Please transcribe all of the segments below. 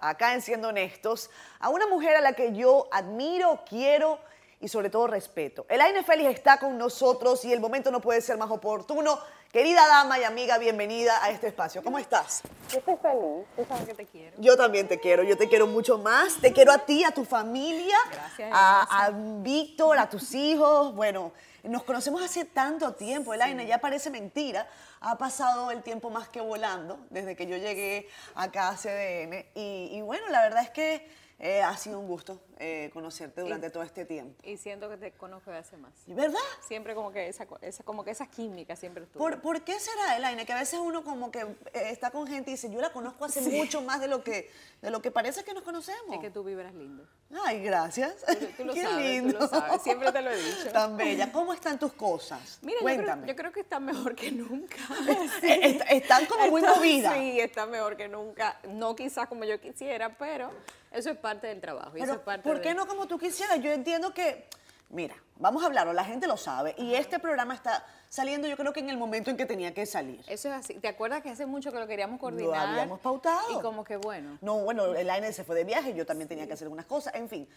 acá en Siendo Honestos, a una mujer a la que yo admiro, quiero y sobre todo respeto. Elaine Félix está con nosotros y el momento no puede ser más oportuno. Querida dama y amiga, bienvenida a este espacio. ¿Cómo estás? Yo estoy feliz, tú sabes que te quiero. Yo también te quiero, yo te quiero mucho más. Te quiero a ti, a tu familia, Gracias, a, a Víctor, a tus hijos. Bueno, nos conocemos hace tanto tiempo, Elaine, ya parece mentira. Ha pasado el tiempo más que volando desde que yo llegué acá a CDN. Y, y bueno, la verdad es que eh, ha sido un gusto eh, conocerte durante todo este tiempo. Y siento que te conozco de hace más. ¿Verdad? Siempre como que esa, esa- como que esa química siempre estuvo. ¿Por, por qué será, Elaine? Que a veces uno como que eh, está con gente y dice, yo la conozco hace mucho más de lo que, de lo que parece que nos conocemos. Es que tú vibras lindo. Ay, gracias. Tú, tú lo Qué sabes, lindo. tú lo sabes. Siempre te lo he dicho. Tan bella. ¿Cómo están tus cosas? Mira, yo creo, Cuéntame. yo creo que está mejor que nunca. Est- están como muy movidas. Sí, está mejor que nunca. No quizás como yo quisiera, pero eso es parte del trabajo. y eso Pero, es parte ¿por qué de- no como tú quisieras? Yo entiendo que, mira, vamos a hablarlo, la gente lo sabe, y este programa está saliendo yo creo que en el momento en que tenía que salir. Eso es así. ¿Te acuerdas que hace mucho que lo queríamos Lo coordinar? habíamos pautado. Y como que bueno. No, bueno, el AINE se fue de viaje, yo también tenía que hacer algunas cosas, en fin.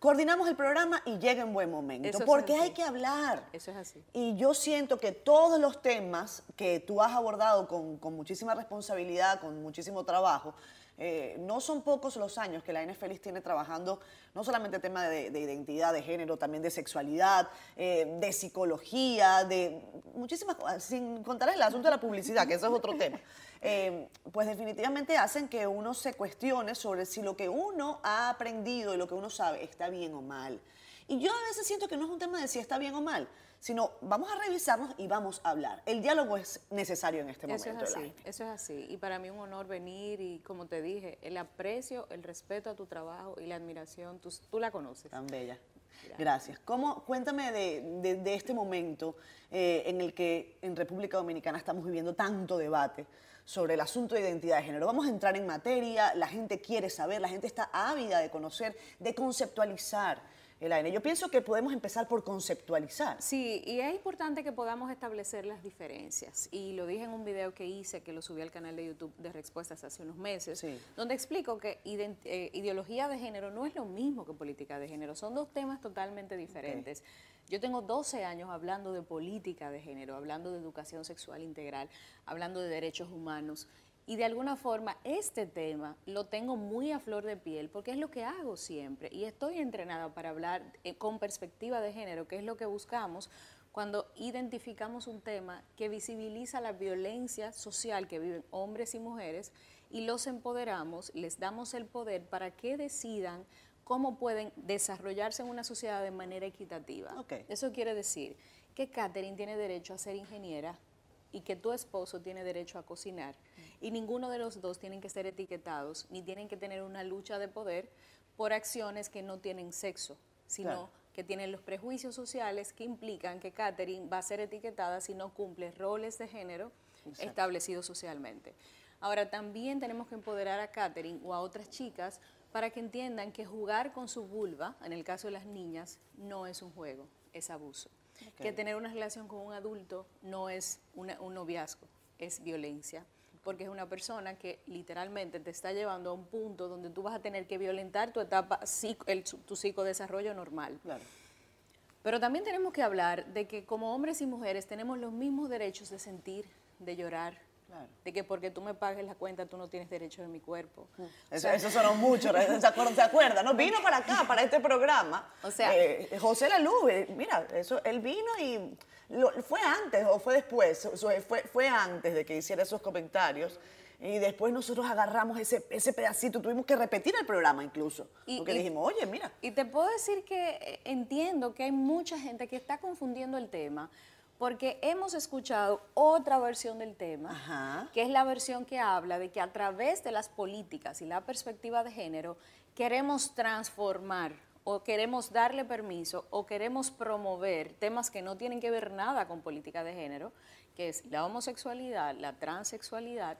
Coordinamos el programa y llega en buen momento, Eso es porque hay que hablar. Eso es así. Y yo siento que todos los temas que tú has abordado con, con muchísima responsabilidad, con muchísimo trabajo, eh, no son pocos los años que la N Feliz tiene trabajando, no solamente tema de, de identidad de género, también de sexualidad, eh, de psicología, de muchísimas cosas, sin contar el asunto de la publicidad, que eso es otro tema. Eh, pues definitivamente hacen que uno se cuestione sobre si lo que uno ha aprendido y lo que uno sabe está bien o mal. Y yo a veces siento que no es un tema de si está bien o mal, sino vamos a revisarnos y vamos a hablar. El diálogo es necesario en este Eso es momento. así, eso es así. Y para mí un honor venir y, como te dije, el aprecio, el respeto a tu trabajo y la admiración, tú, tú la conoces. Tan bella. Gracias. ¿Cómo, cuéntame de, de- de este momento eh, en el que en República Dominicana estamos viviendo tanto debate sobre el asunto de identidad de género. Vamos a entrar en materia, la gente quiere saber, la gente está ávida de conocer, de conceptualizar el ADN. Yo pienso que podemos empezar por conceptualizar. Sí, y es importante que podamos establecer las diferencias. Y lo dije en un video que hice, que lo subí al canal de YouTube de Respuestas hace unos meses, Sí. donde explico que eh, ideología de género no es lo mismo que política de género, son dos temas totalmente diferentes. Yo tengo 12 años hablando de política de género, hablando de educación sexual integral, hablando de derechos humanos. Y de alguna forma este tema lo tengo muy a flor de piel porque es lo que hago siempre y estoy entrenada para hablar eh, con perspectiva de género, que es lo que buscamos cuando identificamos un tema que visibiliza la violencia social que viven hombres y mujeres y los empoderamos, les damos el poder para que decidan cómo pueden desarrollarse en una sociedad de manera equitativa. Ok. Eso quiere decir que Catherine tiene derecho a ser ingeniera y que tu esposo tiene derecho a cocinar y ninguno de los dos tienen que ser etiquetados ni tienen que tener una lucha de poder por acciones que no tienen sexo, sino Claro. que tienen los prejuicios sociales que implican que Catherine va a ser etiquetada si no cumple roles de género Exacto. establecidos socialmente. Ahora, también tenemos que empoderar a Catherine o a otras chicas para que entiendan que jugar con su vulva, en el caso de las niñas, no es un juego, es abuso. Que tener una relación con un adulto no es una- un noviazgo, es violencia. Porque es una persona que literalmente te está llevando a un punto donde tú vas a tener que violentar tu etapa, el- tu psicodesarrollo normal. Claro. Pero también tenemos que hablar de que como hombres y mujeres tenemos los mismos derechos de sentir, de llorar, Claro. de que porque tú me pagues la cuenta tú no tienes derecho de mi cuerpo. Eso, eso sonó mucho, ¿se acuerdan? ¿Se acuerdan? No, vino para acá, para este programa. O sea- Eh, José Lalú, eh, mira, eso, él vino y lo- fue antes o fue después, o sea, fue, fue antes de que hiciera esos comentarios. Y después nosotros agarramos ese, ese pedacito, tuvimos que repetir el programa incluso. Y- porque y- dijimos, oye, mira, Y te puedo decir que eh, entiendo que hay mucha gente que está confundiendo el tema porque hemos escuchado otra versión del tema, Ajá. que es la versión que habla de que a través de las políticas y la perspectiva de género queremos transformar o queremos darle permiso o queremos promover temas que no tienen que ver nada con política de género, que es la homosexualidad, la transexualidad,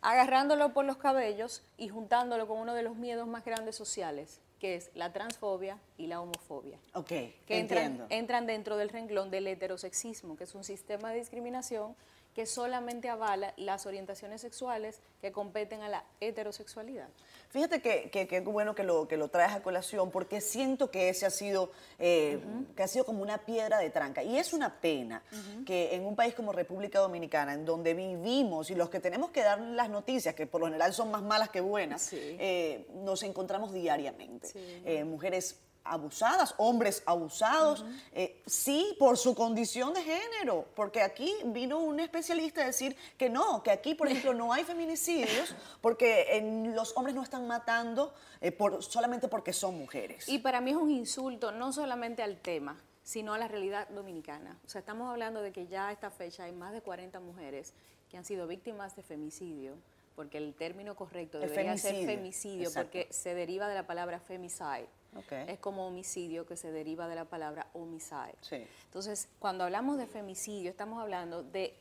agarrándolo por los cabellos y juntándolo con uno de los miedos más grandes sociales, que es la transfobia y la homofobia, ok, que entran, entiendo. entran dentro del renglón del heterosexismo, que es un sistema de discriminación que solamente avala las orientaciones sexuales que competen a la heterosexualidad. Fíjate que, que, bueno que lo, que lo traes a colación, porque siento que ese ha sido, eh, que ha sido como una piedra de tranca. Y es una pena que en un país como República Dominicana, en donde vivimos y los que tenemos que dar las noticias, que por lo general son más malas que buenas, eh, nos encontramos diariamente. Eh, mujeres abusadas, hombres abusados, eh, sí, por su condición de género, porque aquí vino un especialista a decir que no, que aquí, por ejemplo, no hay feminicidios porque en, los hombres no están matando eh, por, solamente porque son mujeres. Y para mí es un insulto no solamente al tema, sino a la realidad dominicana. O sea, estamos hablando de que ya a esta fecha hay más de 40 mujeres que han sido víctimas de femicidio, porque el término correcto debería ser femicidio, porque se deriva de la palabra femicide es como homicidio que se deriva de la palabra homicide. Entonces, cuando hablamos de femicidio, estamos hablando de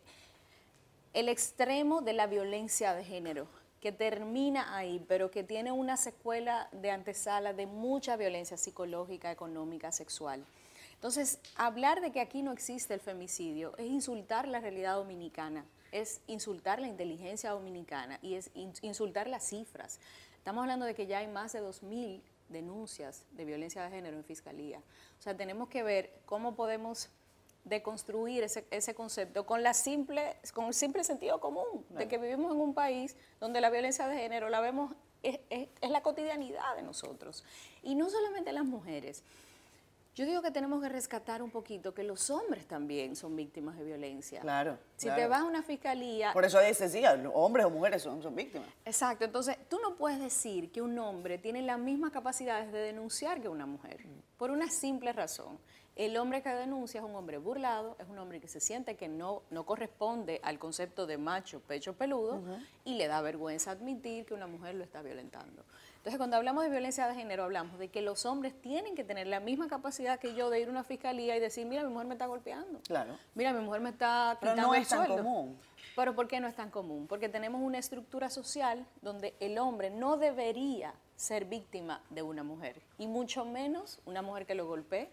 el extremo de la violencia de género, que termina ahí, pero que tiene una secuela de antesala de mucha violencia psicológica, económica, sexual. Entonces, hablar de que aquí no existe el femicidio es insultar la realidad dominicana, es insultar la inteligencia dominicana y es insultar las cifras. Estamos hablando de que ya hay más de 2.000 denuncias de violencia de género en fiscalía. O sea, tenemos que ver cómo podemos deconstruir ese, ese concepto con, la simple, con el simple sentido común de que vivimos en un país donde la violencia de género la vemos, es, es la cotidianidad de nosotros. Y no solamente las mujeres. Yo digo que tenemos que rescatar un poquito que los hombres también son víctimas de violencia. Claro. Si te vas a una fiscalía. Por eso dice, sí, hombres o mujeres son, son víctimas. Exacto. Entonces, tú no puedes decir que un hombre tiene las mismas capacidades de denunciar que una mujer. Por una simple razón. El hombre que denuncia es un hombre burlado, es un hombre que se siente que no, no corresponde al concepto de macho, pecho peludo, y le da vergüenza admitir que una mujer lo está violentando. Entonces, cuando hablamos de violencia de género, hablamos de que los hombres tienen que tener la misma capacidad que yo de ir a una fiscalía y decir, mira, mi mujer me está golpeando. Claro. Mira, mi mujer me está quitando Pero no es tan común. Pero ¿por qué no es tan común? Porque tenemos una estructura social donde el hombre no debería ser víctima de una mujer, y mucho menos una mujer que lo golpee.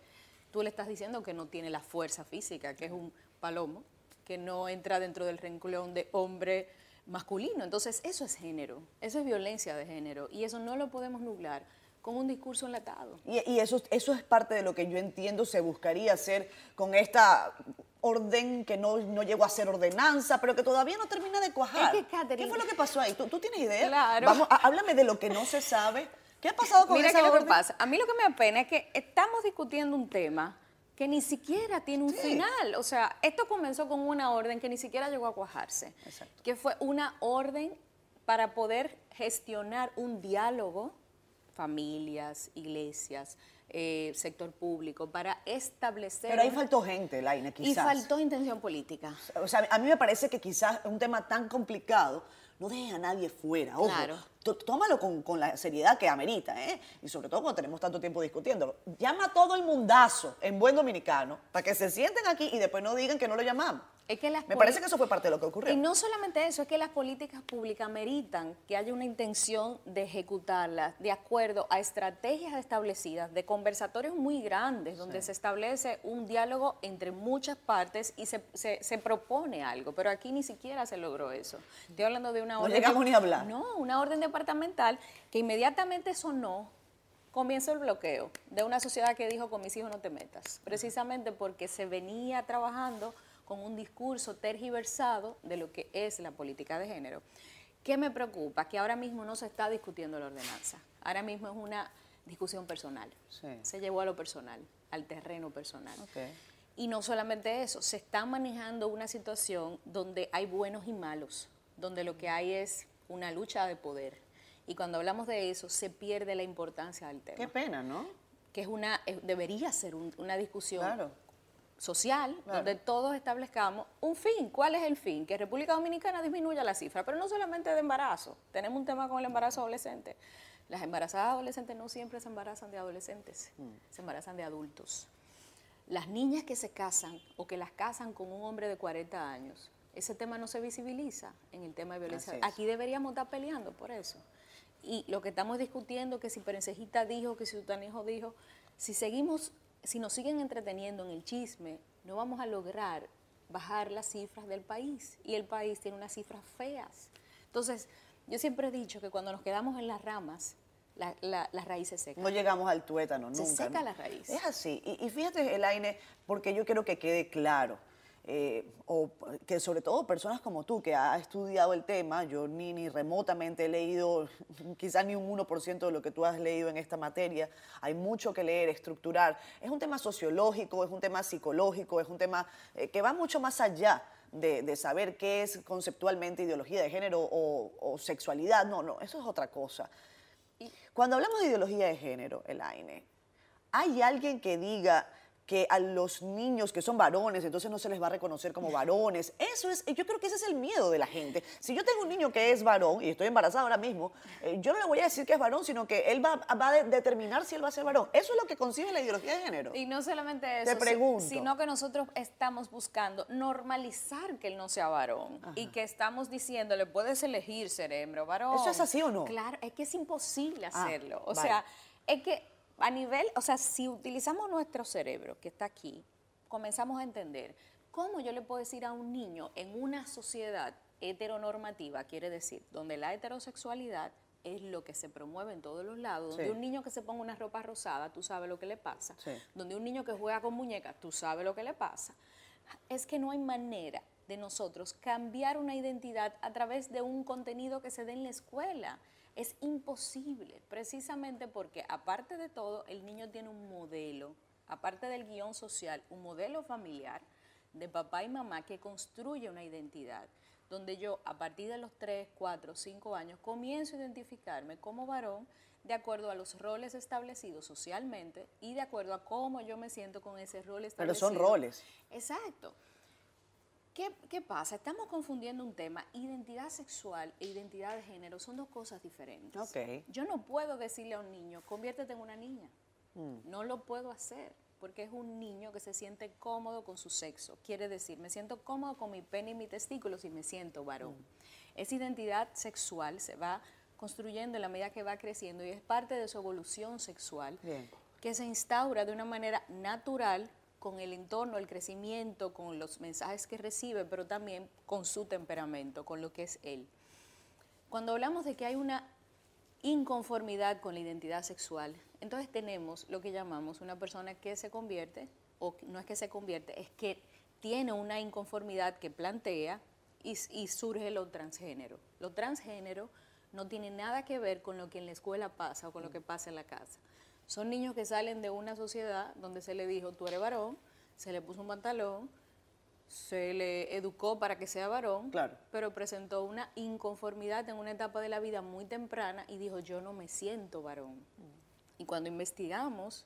Tú le estás diciendo que no tiene la fuerza física, que es un palomo, que no entra dentro del renglón de hombre masculino. Entonces, eso es género, eso es violencia de género y eso no lo podemos nublar con un discurso enlatado. Y, eso, eso es parte de lo que yo entiendo se buscaría hacer con esta orden que no, no llegó a ser ordenanza, pero que todavía no termina de cuajar. ¿Qué fue lo que pasó ahí? ¿Tú, tienes idea? Claro. Vamos, háblame de lo que no se sabe. ¿Qué ha pasado con Mira esa qué lo que pasa. A mí lo que me apena es que estamos discutiendo un tema que ni siquiera tiene un final. O sea, esto comenzó con una orden que ni siquiera llegó a cuajarse, que fue una orden para poder gestionar un diálogo, familias, iglesias, eh, sector público, para establecer... Pero ahí faltó gente, Laine, quizás. Y faltó intención política. O sea, a mí me parece que quizás un tema tan complicado no deje a nadie fuera. Ojo, claro. tómalo con, la seriedad que amerita, ¿eh? Y sobre todo cuando tenemos tanto tiempo discutiéndolo. Llama a todo el mundazo en buen dominicano para que se sienten aquí y después no digan que no lo llamamos. Me parece que eso fue parte de lo que ocurrió. Y no solamente eso, es que las políticas públicas meritan que haya una intención de ejecutarlas de acuerdo a estrategias establecidas, de conversatorios muy grandes, donde se establece un diálogo entre muchas partes y se, se, propone algo. Pero aquí ni siquiera se logró eso. Estoy hablando de una orden. No llegamos ni a hablar. No, una orden departamental que inmediatamente sonó comienza el bloqueo de una sociedad que dijo con mis hijos no te metas, precisamente porque se venía trabajando con un discurso tergiversado de lo que es la política de género. ¿Qué me preocupa? Que ahora mismo no se está discutiendo la ordenanza. Ahora mismo es una discusión personal. Se llevó a lo personal, al terreno personal. Y no solamente eso, se está manejando una situación donde hay buenos y malos, donde lo que hay es una lucha de poder. Y cuando hablamos de eso, se pierde la importancia del tema. Qué pena, ¿no? Que es una, debería ser una discusión claro social, donde todos establezcamos un fin. ¿Cuál es el fin? Que República Dominicana disminuya la cifra, pero no solamente de embarazo. Tenemos un tema con el embarazo adolescente. Las embarazadas adolescentes no siempre se embarazan de adolescentes, mm. se embarazan de adultos. Las niñas que se casan o que las casan con un hombre de 40 años, ese tema no se visibiliza en el tema de violencia. Aquí deberíamos estar peleando por eso. Y lo que estamos discutiendo, que si Perencejita dijo, que si Sutanijo dijo, si seguimos si nos siguen entreteniendo en el chisme, no vamos a lograr bajar las cifras del país y el país tiene unas cifras feas. Entonces, yo siempre he dicho que cuando nos quedamos en las ramas, las raíces secas. No llegamos al tuétano nunca. Se seca la raíz. Es así. Y, y fíjate, Elaine, porque yo quiero que quede claro. Eh, o que sobre todo personas como tú, que ha estudiado el tema, yo ni, ni remotamente he leído quizás ni un 1% de lo que tú has leído en esta materia, hay mucho que leer, estructurar. Es un tema sociológico, es un tema psicológico, es un tema eh, que va mucho más allá de, saber qué es conceptualmente ideología de género o, o sexualidad, no, no, eso es otra cosa. Cuando hablamos de ideología de género, Elaine, ¿hay alguien que diga que a los niños que son varones, entonces no se les va a reconocer como varones. Eso es, yo creo que ese es el miedo de la gente. Si yo tengo un niño que es varón y estoy embarazada ahora mismo, eh, yo no le voy a decir que es varón, sino que él va, va, a determinar si él va a ser varón. Eso es lo que concibe la ideología de género. Y no solamente eso, Te pregunto. sino que nosotros estamos buscando normalizar que él no sea varón y que estamos diciéndole, puedes elegir cerebro, varón. ¿Eso es así o no? Claro, es que es imposible ah, hacerlo. o sea, es que a nivel, o sea, si utilizamos nuestro cerebro que está aquí, comenzamos a entender cómo yo le puedo decir a un niño en una sociedad heteronormativa, quiere decir, donde la heterosexualidad es lo que se promueve en todos los lados, donde un niño que se ponga una ropa rosada, tú sabes lo que le pasa, donde un niño que juega con muñecas, tú sabes lo que le pasa. Es que no hay manera de nosotros cambiar una identidad a través de un contenido que se dé en la escuela. Es imposible, precisamente porque aparte de todo, el niño tiene un modelo, aparte del guion social, un modelo familiar de papá y mamá que construye una identidad, donde yo a partir de los 3, 4, 5 años comienzo a identificarme como varón de acuerdo a los roles establecidos socialmente y de acuerdo a cómo yo me siento con ese rol establecido. Pero son roles. Exacto. ¿Qué, pasa? Estamos confundiendo un tema, identidad sexual e identidad de género son dos cosas diferentes. Okay. Yo no puedo decirle a un niño, conviértete en una niña. Mm. No lo puedo hacer porque es un niño que se siente cómodo con su sexo. Quiere decir, me siento cómodo con mi pene y mi testículos y me siento varón. Mm. Esa identidad sexual se va construyendo en la medida que va creciendo y es parte de su evolución sexual que se instaura de una manera natural con el entorno, el crecimiento, con los mensajes que recibe, pero también con su temperamento, con lo que es él. Cuando hablamos de que hay una inconformidad con la identidad sexual, entonces tenemos lo que llamamos una persona que se convierte, o no es que se convierte, es que tiene una inconformidad que plantea y, surge lo transgénero. Lo transgénero no tiene nada que ver con lo que en la escuela pasa o con lo que pasa en la casa. Son niños que salen de una sociedad donde se le dijo, tú eres varón, se le puso un pantalón, se le educó para que sea varón, pero presentó una inconformidad en una etapa de la vida muy temprana y dijo, yo no me siento varón. Y cuando investigamos,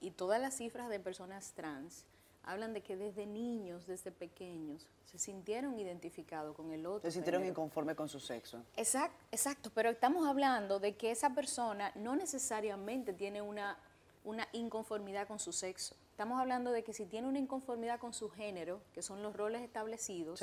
y todas las cifras de personas trans, hablan de que desde niños, desde pequeños, se sintieron identificados con el otro. Se sintieron inconformes con su sexo. Exacto, exacto, pero estamos hablando de que esa persona no necesariamente tiene una, una inconformidad con su sexo. Estamos hablando de que si tiene una inconformidad con su género, que son los roles establecidos,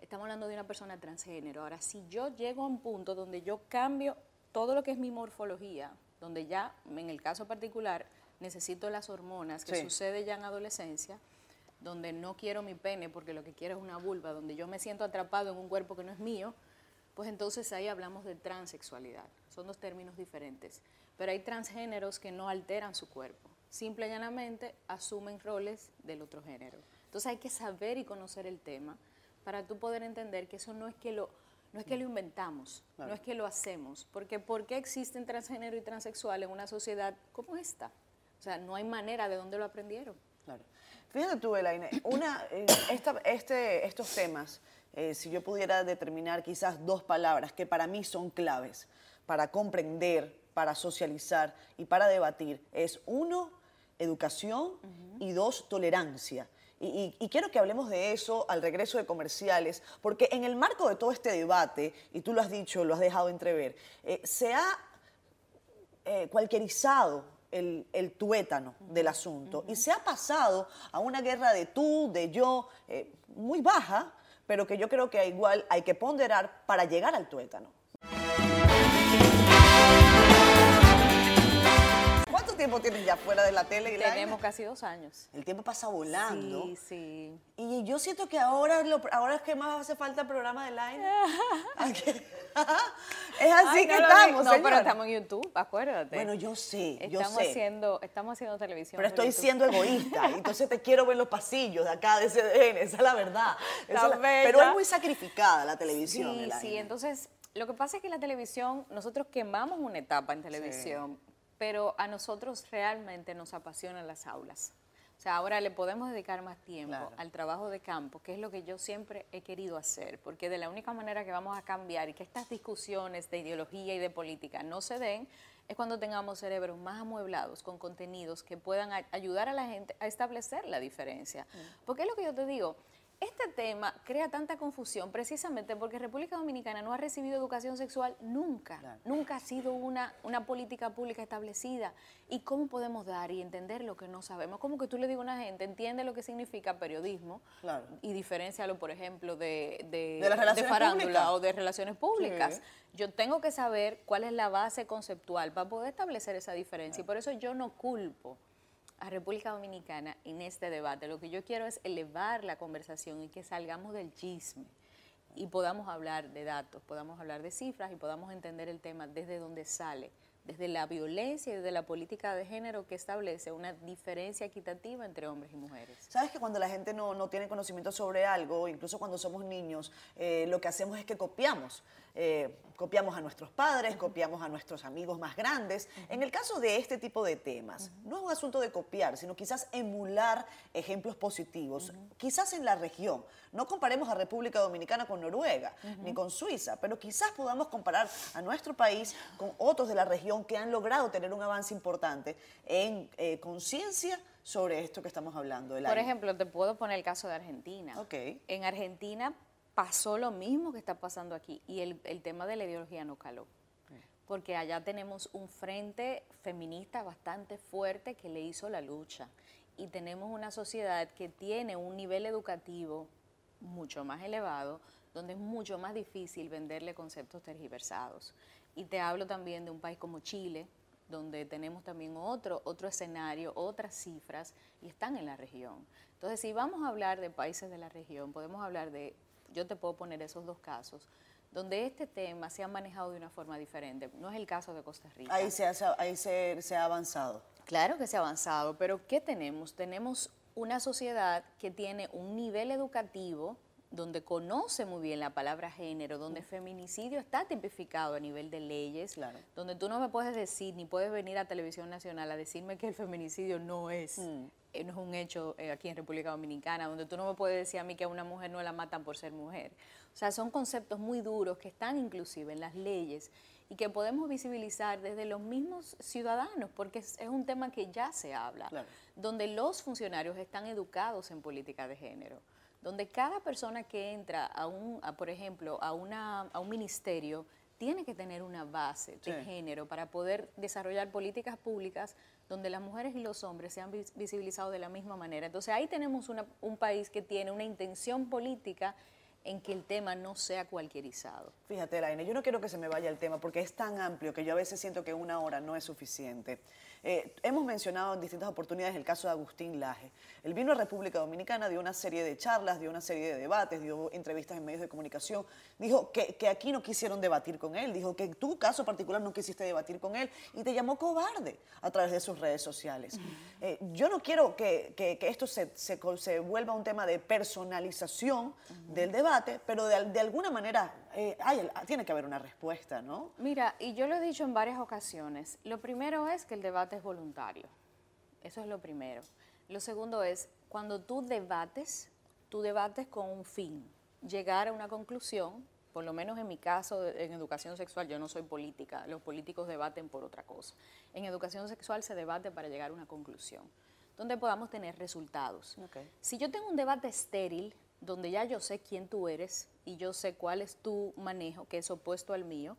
estamos hablando de una persona transgénero. Ahora, si yo llego a un punto donde yo cambio todo lo que es mi morfología, donde ya, en el caso particular, necesito las hormonas, que sucede ya en adolescencia, donde no quiero mi pene porque lo que quiero es una vulva, donde yo me siento atrapado en un cuerpo que no es mío, pues entonces ahí hablamos de transexualidad. Son dos términos diferentes. Pero hay transgéneros que no alteran su cuerpo, simple y llanamente asumen roles del otro género. Entonces hay que saber y conocer el tema para tú poder entender que eso no es que lo, no es que lo inventamos, no es que lo hacemos, porque ¿por qué existen transgénero y transexual en una sociedad como esta? O sea, no hay manera de dónde lo aprendieron. Claro. Fíjate tú, Elaine, una, eh, este, estos temas, eh, si yo pudiera determinar quizás dos palabras que para mí son claves para comprender, para socializar y para debatir, es uno, educación y dos, tolerancia. Y, quiero que hablemos de eso al regreso de comerciales, porque en el marco de todo este debate, y tú lo has dicho, lo has dejado entrever, eh, se ha cualquierizado el, tuétano del asunto. Y se ha pasado a una guerra de tú, de yo, eh, muy baja, pero que yo creo que igual hay que ponderar para llegar al tuétano. Tiempo tienes ya fuera de la tele? Tenemos casi dos años. El tiempo pasa volando. Sí, sí. Y yo siento que ahora, lo, ahora es que más hace falta el programa de Line. es así que estamos, No, pero estamos en YouTube, acuérdate. Bueno, yo sé, estamos yo sé. Haciendo, estamos haciendo televisión. Pero estoy siendo egoísta, entonces te quiero ver los pasillos de acá de CDN, esa es la verdad. pero es muy sacrificada la televisión. Sí, sí, entonces lo que pasa es que la televisión, nosotros quemamos una etapa en televisión, pero a nosotros realmente nos apasionan las aulas. O sea, ahora le podemos dedicar más tiempo al trabajo de campo, que es lo que yo siempre he querido hacer, porque de la única manera que vamos a cambiar y que estas discusiones de ideología y de política no se den es cuando tengamos cerebros más amueblados con contenidos que puedan ayudar a la gente a establecer la diferencia. Mm. Porque es lo que yo te digo, este tema crea tanta confusión precisamente porque República Dominicana no ha recibido educación sexual nunca, nunca ha sido una, una política pública establecida. ¿Y cómo podemos dar y entender lo que no sabemos? Como que tú le digas a una gente, entiende lo que significa periodismo y diferencialo, por ejemplo, de, de, farándula o de relaciones públicas. Yo tengo que saber cuál es la base conceptual para poder establecer esa diferencia y por eso yo no culpo a República Dominicana en este debate. Lo que yo quiero es elevar la conversación y que salgamos del chisme y podamos hablar de datos, podamos hablar de cifras y podamos entender el tema desde donde sale, desde la violencia y desde la política de género que establece una diferencia equitativa entre hombres y mujeres. Sabes que cuando la gente no, tiene conocimiento sobre algo, incluso cuando somos niños, eh, lo que hacemos es que copiamos. Eh, copiamos a nuestros padres, copiamos a nuestros amigos más grandes. En el caso de este tipo de temas, no es un asunto de copiar, sino quizás emular ejemplos positivos, quizás en la región. No comparemos a República Dominicana con Noruega, ni con Suiza, pero quizás podamos comparar a nuestro país con otros de la región que han logrado tener un avance importante en eh, conciencia sobre esto que estamos hablando. Por ejemplo, te puedo poner el caso de Argentina. Okay. En Argentina pasó lo mismo que está pasando aquí y el, tema de la ideología no caló. Porque allá tenemos un frente feminista bastante fuerte que le hizo la lucha y tenemos una sociedad que tiene un nivel educativo mucho más elevado, donde es mucho más difícil venderle conceptos tergiversados. Y te hablo también de un país como Chile, donde tenemos también otro, otro escenario, otras cifras, y están en la región. Entonces, si vamos a hablar de países de la región, podemos hablar de yo te puedo poner esos dos casos, donde este tema se ha manejado de una forma diferente. No es el caso de Costa Rica. Ahí se ha, ahí se, ha avanzado. Claro que se ha avanzado, pero ¿qué tenemos? Tenemos una sociedad que tiene un nivel educativo donde conoce muy bien la palabra género, donde feminicidio está tipificado a nivel de leyes, donde tú no me puedes decir, ni puedes venir a Televisión Nacional a decirme que el feminicidio no es, mm. No es un hecho eh, aquí en República Dominicana, donde tú no me puedes decir a mí que a una mujer no la matan por ser mujer. O sea, son conceptos muy duros que están inclusive en las leyes y que podemos visibilizar desde los mismos ciudadanos, porque es, un tema que ya se habla, donde los funcionarios están educados en política de género donde cada persona que entra a un, por ejemplo, a, una, a un ministerio tiene que tener una base de género para poder desarrollar políticas públicas donde las mujeres y los hombres sean visibilizados de la misma manera. Entonces ahí tenemos un país que tiene una intención política en que el tema no sea cualquierizado. Fíjate, Laine, yo no quiero que se me vaya el tema porque es tan amplio que yo a veces siento que una hora no es suficiente. Eh, hemos mencionado en distintas oportunidades el caso de Agustín Laje. Él vino a República Dominicana, dio una serie de charlas, dio una serie de debates, dio entrevistas en medios de comunicación. Dijo que, aquí no quisieron debatir con él, dijo que en tu caso particular no quisiste debatir con él y te llamó cobarde a través de sus redes sociales. Eh, yo no quiero que, esto se, se, vuelva un tema de personalización del debate, pero de, alguna manera eh, tiene que haber una respuesta, ¿no? Mira, y yo lo he dicho en varias ocasiones, lo primero es que el debate es voluntario. Eso es lo primero. Lo segundo es, cuando tú debates, tú debates con un fin, llegar a una conclusión, por lo menos en mi caso en educación sexual, yo no soy política, los políticos debaten por otra cosa. En educación sexual se debate para llegar a una conclusión, donde podamos tener resultados. Si yo tengo un debate estéril, donde ya yo sé quién tú eres y yo sé cuál es tu manejo, que es opuesto al mío,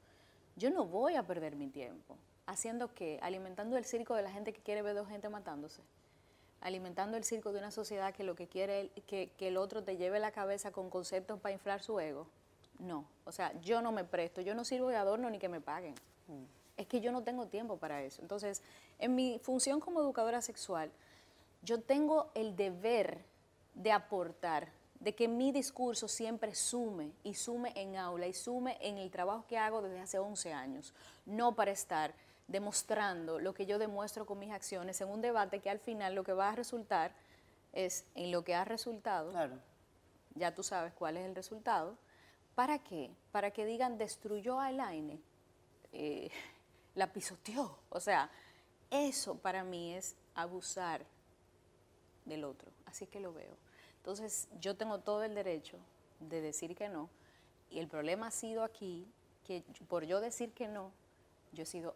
yo no voy a perder mi tiempo haciendo qué? Alimentando el circo de la gente que quiere ver dos gente matándose. Alimentando el circo de una sociedad que lo que quiere es que, que el otro te lleve la cabeza con conceptos para inflar su ego. No, o sea, yo no me presto, yo no sirvo de adorno ni que me paguen. Es que yo no tengo tiempo para eso. Entonces, en mi función como educadora sexual, yo tengo el deber de aportar, de que mi discurso siempre sume y sume en aula y sume en el trabajo que hago desde hace 11 años, no para estar demostrando lo que yo demuestro con mis acciones en un debate que al final lo que va a resultar es en lo que ha resultado. Claro. Ya tú sabes cuál es el resultado. ¿Para qué? Para que digan destruyó a Elaine, eh, la pisoteó. O sea, eso para mí es abusar del otro. Así que lo veo. Entonces, yo tengo todo el derecho de decir que no. Y el problema ha sido aquí que por yo decir que no, yo he sido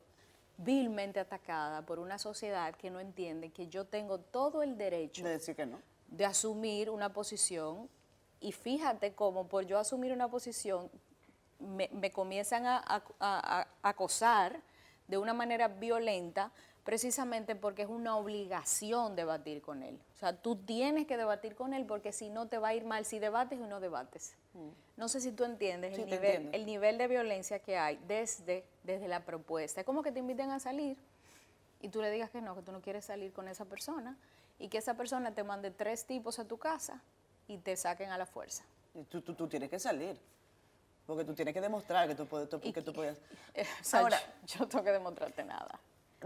vilmente atacada por una sociedad que no entiende que yo tengo todo el derecho de decir que no. De asumir una posición y fíjate cómo por yo asumir una posición me, comienzan a, acosar de una manera violenta precisamente porque es una obligación debatir con él. O sea, tú tienes que debatir con él porque si no te va a ir mal si debates o no debates. Mm. No sé si tú entiendes el, nivel, el nivel de violencia que hay desde, desde la propuesta. Es como que te inviten a salir y tú le digas que no, que tú no quieres salir con esa persona y que esa persona te mande tres tipos a tu casa y te saquen a la fuerza. tú, tú, tú tienes que salir. Porque tú tienes que demostrar que tú puedes. que tú puedes. Ahora, yo, tengo que demostrarte nada.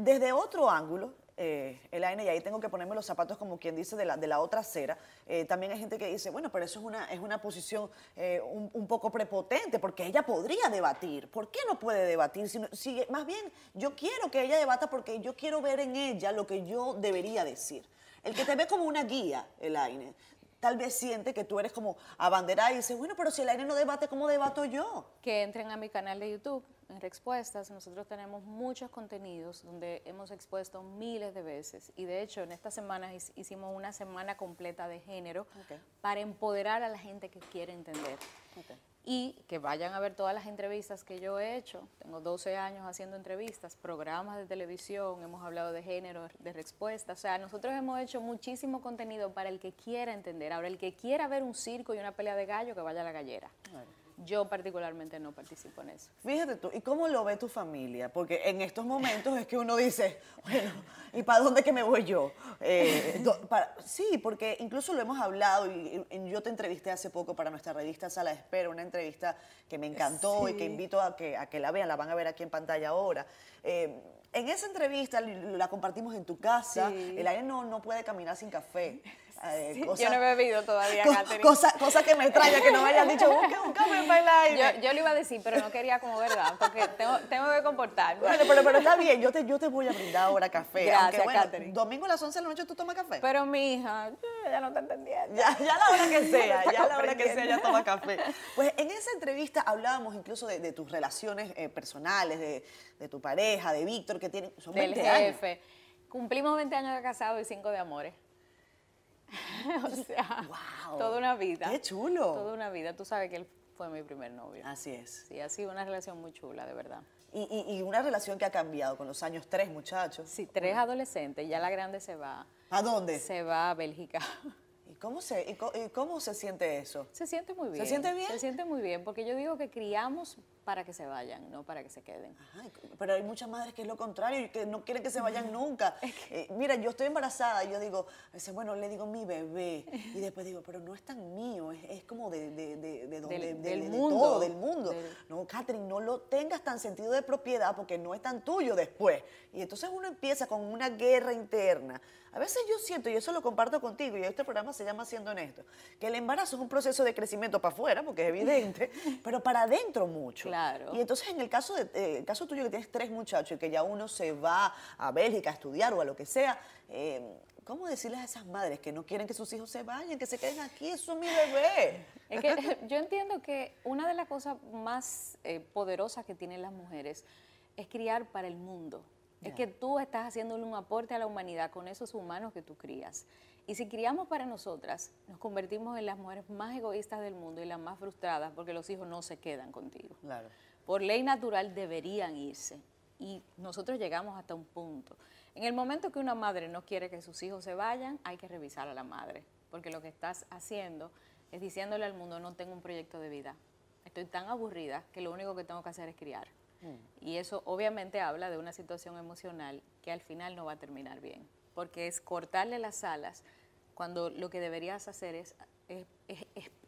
Desde otro ángulo, eh, el AINE, y ahí tengo que ponerme los zapatos como quien dice de la, de la otra acera, eh, también hay gente que dice, bueno, pero eso es una, es una posición eh, un, poco prepotente, porque ella podría debatir. ¿Por qué no puede debatir? Si, si, más bien, yo quiero que ella debata porque yo quiero ver en ella lo que yo debería decir. El que te ve como una guía, el AINE, tal vez siente que tú eres como abanderada y dice, bueno, pero si el aire no debate, ¿cómo debato yo? Que entren a mi canal de YouTube, en Respuestas. Nosotros tenemos muchos contenidos donde hemos expuesto miles de veces. Y de hecho, en esta semana hicimos una semana completa de género para empoderar a la gente que quiere entender y que vayan a ver todas las entrevistas que yo he hecho. Tengo 12 años haciendo entrevistas, programas de televisión, hemos hablado de género, de respuesta. O sea, nosotros hemos hecho muchísimo contenido para el que quiera entender. Ahora, el que quiera ver un circo y una pelea de gallo, que vaya a la gallera. Yo particularmente no participo en eso. Fíjate tú, ¿y cómo lo ve tu familia? Porque en estos momentos es que uno dice, bueno, ¿y para dónde que me voy yo? Eh, sí, porque incluso lo hemos hablado y, yo te entrevisté hace poco para nuestra revista Sala de Espera, una entrevista que me encantó y que invito a que, a que la vean, la van a ver aquí en pantalla ahora. Eh, en esa entrevista la compartimos en tu casa. El aire no, no puede caminar sin café. Eh, yo no he bebido todavía, Catherine. Cosa, cosa, que me extraña, que no me hayan dicho, busque un café para el aire. Yo, yo, lo iba a decir, pero no quería como verdad, porque tengo, tengo que comportarme. Bueno, pero, pero está bien, yo te, yo te voy a brindar ahora café. Gracias, aunque, bueno, Domingo a las 11 de la noche tú tomas café. Pero mi hija, ya no te entendiendo. Ya, ya la hora que sea, ya la hora que sea, ya toma café. Pues en esa entrevista hablábamos incluso de, de tus relaciones eh, personales, de, de, tu pareja, de Víctor, que tiene, son Del jefe. Cumplimos 20 años de casado y 5 de amores. o sea, toda una vida. ¡Qué chulo! Toda una vida. Tú sabes que él fue mi primer novio. Así es. Sí, ha sido una relación muy chula, de verdad. Y, y, una relación que ha cambiado con los años, tres muchachos. Sí, tres adolescentes, ya la grande se va. ¿A dónde? Se va a Bélgica. ¿Y cómo se, y cómo se siente eso? Se siente muy bien. ¿Se siente bien? Se siente muy bien, porque yo digo que criamos para que se vayan, no para que se queden. pero hay muchas madres que es lo contrario, que no quieren que se vayan nunca. Eh, mira, yo estoy embarazada y yo digo, bueno, le digo mi bebé, y después digo, pero no es tan mío, es, como de, de, de, del, mundo, todo, del mundo. No, Catherine, no lo tengas tan sentido de propiedad porque no es tan tuyo después. Y entonces uno empieza con una guerra interna. A veces yo siento, y eso lo comparto contigo, y este programa se llama Siendo Honesto, que el embarazo es un proceso de crecimiento para afuera, porque es evidente, pero para adentro mucho. Claro. Y entonces en el caso, de, eh, el caso tuyo que tienes tres muchachos y que ya uno se va a Bélgica a estudiar o a lo que sea, eh, ¿cómo decirles a esas madres que no quieren que sus hijos se vayan, que se queden aquí? Eso es mi bebé. Es que yo entiendo que una de las cosas más eh, poderosas que tienen las mujeres es criar para el mundo. Es que tú estás haciéndole un aporte a la humanidad con esos humanos que tú crías. Y si criamos para nosotras, nos convertimos en las mujeres más egoístas del mundo y las más frustradas porque los hijos no se quedan contigo. Claro. Por ley natural deberían irse. Y nosotros llegamos hasta un punto. En el momento que una madre no quiere que sus hijos se vayan, hay que revisar a la madre. Porque lo que estás haciendo es diciéndole al mundo, no tengo un proyecto de vida. Estoy tan aburrida que lo único que tengo que hacer es criar. Mm. Y eso obviamente habla de una situación emocional que al final no va a terminar bien, porque es cortarle las alas cuando lo que deberías hacer es,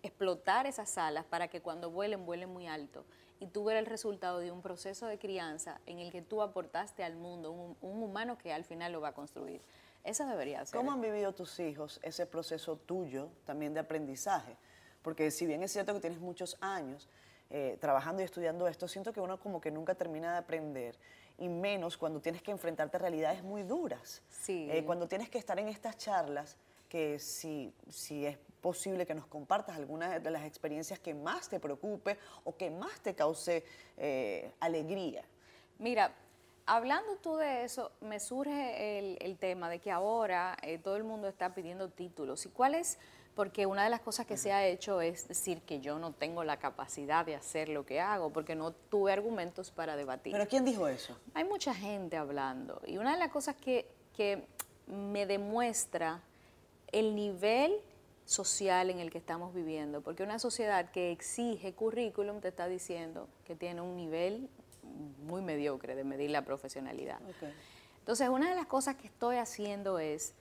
explotar esas alas para que cuando vuelen, vuelen muy alto y tú ver el resultado de un proceso de crianza en el que tú aportaste al mundo un, un humano que al final lo va a construir. Eso debería ser. ¿Cómo han vivido tus hijos ese proceso tuyo también de aprendizaje? Porque si bien es cierto que tienes muchos años eh, trabajando y estudiando esto, siento que uno como que nunca termina de aprender y menos cuando tienes que enfrentarte a realidades muy duras. Sí. Eh, cuando tienes que estar en estas charlas, que si, si es posible que nos compartas algunas de las experiencias que más te preocupe o que más te cause eh, alegría. Mira, Hablando tú de eso, me surge el, tema de que ahora eh, todo el mundo está pidiendo títulos. ¿Y cuál es? Porque una de las cosas que se ha hecho es decir que yo no tengo la capacidad de hacer lo que hago, porque no tuve argumentos para debatir. ¿Pero quién dijo eso? Hay mucha gente hablando. Y una de las cosas que, que me demuestra el nivel social en el que estamos viviendo, porque una sociedad que exige currículum te está diciendo que tiene un nivel muy mediocre de medir la profesionalidad. Entonces, una de las cosas que estoy haciendo es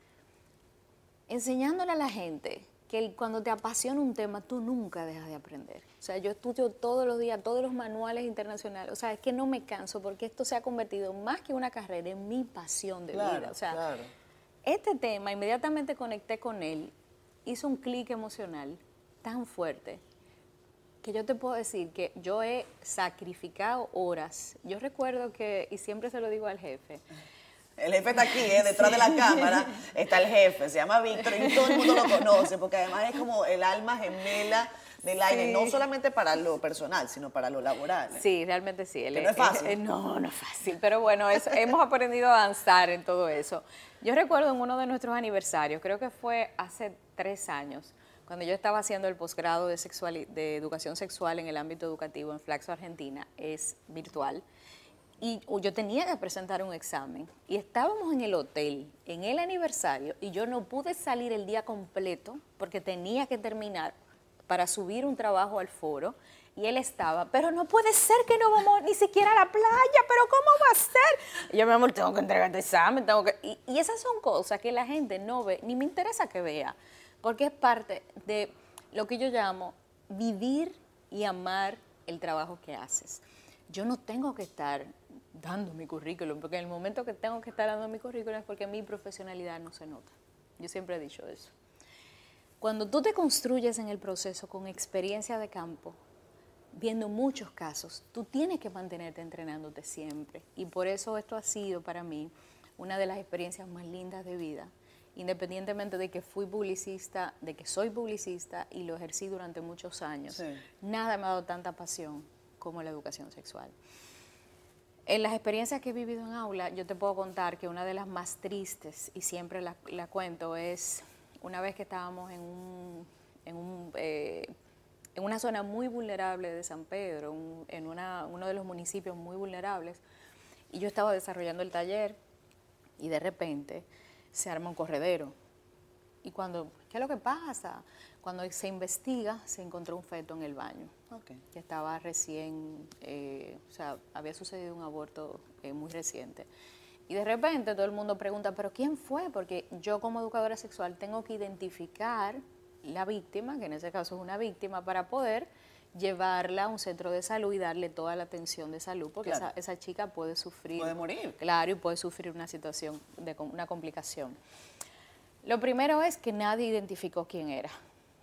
enseñándole a la gente que cuando te apasiona un tema, tú nunca dejas de aprender. O sea, yo estudio todos los días, todos los manuales internacionales. O sea, es que no me canso porque esto se ha convertido más que una carrera en mi pasión de vida. O sea, este tema, inmediatamente conecté con él, hizo un clic emocional tan fuerte que yo te puedo decir que yo he sacrificado horas. Yo recuerdo que, y siempre se lo digo al jefe, el jefe está aquí, ¿eh? detrás de la cámara está el jefe, se llama Víctor y todo el mundo lo conoce, porque además es como el alma gemela del aire, no solamente para lo personal, sino para lo laboral. Sí, realmente sí. no es fácil. no, no es fácil, pero bueno, hemos aprendido a avanzar en todo eso. Yo recuerdo en uno de nuestros aniversarios, creo que fue hace tres años, cuando yo estaba haciendo el posgrado de, de educación sexual en el ámbito educativo en Flaxo, Argentina, es virtual, y yo tenía que presentar un examen, y estábamos en el hotel, en el aniversario, y yo no pude salir el día completo porque tenía que terminar para subir un trabajo al foro, y él estaba, pero no puede ser que no vamos ni siquiera a la playa, pero ¿cómo va a ser? Yo, mi amor, tengo que entregar este examen, tengo que... Y, y esas son cosas que la gente no ve, ni me interesa que vea porque es parte de lo que yo llamo vivir y amar el trabajo que haces. Yo no tengo que estar dando mi currículum, porque en el momento que tengo que estar dando mi currículum es porque mi profesionalidad no se nota. Yo siempre he dicho eso. Cuando tú te construyes en el proceso con experiencia de campo, viendo muchos casos, tú tienes que mantenerte entrenándote siempre. Y por eso esto ha sido para mí una de las experiencias más lindas de vida, independientemente de que fui publicista, de que soy publicista y lo ejercí durante muchos años, nada me ha dado tanta pasión como la educación sexual. En las experiencias que he vivido en aula, yo te puedo contar que una de las más tristes, y siempre la, cuento, es una vez que estábamos en, un, en, un, eh, en una zona muy vulnerable de San Pedro, en una, uno de los municipios muy vulnerables, y yo estaba desarrollando el taller y de repente se arma un corredero. Y cuando, ¿qué es lo que pasa? Cuando se investiga, se encontró un feto en el baño, que estaba recién, eh, o sea, había sucedido un aborto eh, muy reciente. Y de repente todo el mundo pregunta, ¿pero quién fue? Porque yo como educadora sexual tengo que identificar la víctima, que en ese caso es una víctima, para poder llevarla a un centro de salud y darle toda la atención de salud, porque esa, esa, chica puede sufrir. Puede morir. Claro, y puede sufrir una situación, de una complicación. Lo primero es que nadie identificó quién era,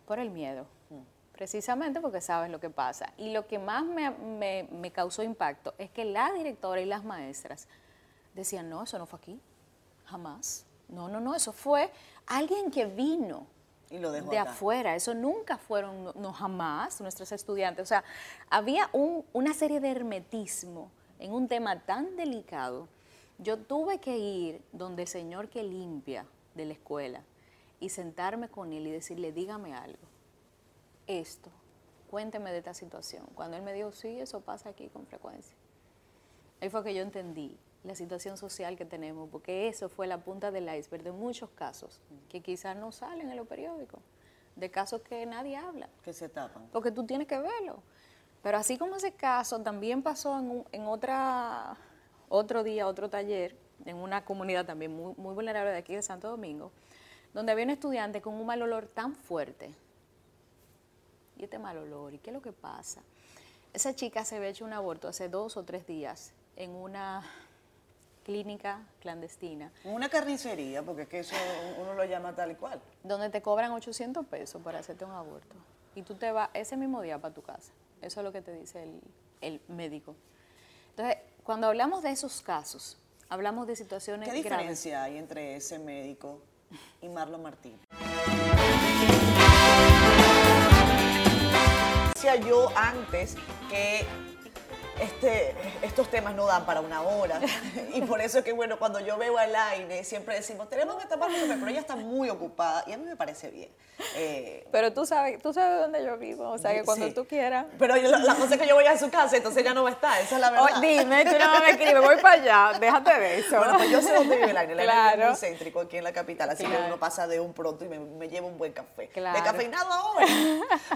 por el miedo, mm. precisamente porque sabes lo que pasa. Y lo que más me, me, me causó impacto es que la directora y las maestras decían, no, eso no fue aquí, jamás. No, no, no, eso fue alguien que vino de afuera. Eso nunca fueron, no, jamás, nuestros estudiantes. O sea, había una serie de hermetismo en un tema tan delicado. Yo tuve que ir donde el señor que limpia de la escuela y sentarme con él y decirle, dígame algo, esto, cuénteme de esta situación. Cuando él me dijo, sí, eso pasa aquí con frecuencia. Ahí fue que yo entendí la situación social que tenemos, porque eso fue la punta del iceberg de muchos casos que quizás no salen en los periódicos, de casos que nadie habla. Que se tapan. Porque tú tienes que verlo. Pero así como ese caso, también pasó en, en otra, otro día, otro taller, en una comunidad también muy, muy vulnerable de aquí de Santo Domingo, donde había un estudiante con un mal olor tan fuerte. Y este mal olor, ¿y qué es lo que pasa? Esa chica se había hecho un aborto hace dos o tres días en una clínica clandestina. Una carnicería, porque es que eso uno lo llama tal y cual. Donde te cobran 800 pesos para hacerte un aborto. Y tú te vas ese mismo día para tu casa. Eso es lo que te dice el, el médico. Entonces, cuando hablamos de esos casos, hablamos de situaciones ¿Qué diferencia hay entre ese médico y Marlon Martínez? Yo antes que este, estos temas no dan para una hora. Y por eso es que, bueno, cuando yo veo a Laine, siempre decimos, tenemos que tomar pero ella está muy ocupada y a mí me parece bien. Eh, pero tú sabes, tú sabes dónde yo vivo, o sea que cuando tú quieras. Pero la, cosa es que yo voy a su casa, entonces ella no va a estar, esa es la verdad. dime, tú no me escribes, voy para allá, déjate de eso. Bueno, pues yo sé dónde vive Laine, Laine claro. es muy céntrico aquí en la capital, así que uno pasa de un pronto y me, me lleva un buen café. Claro. De cafeinado ahora,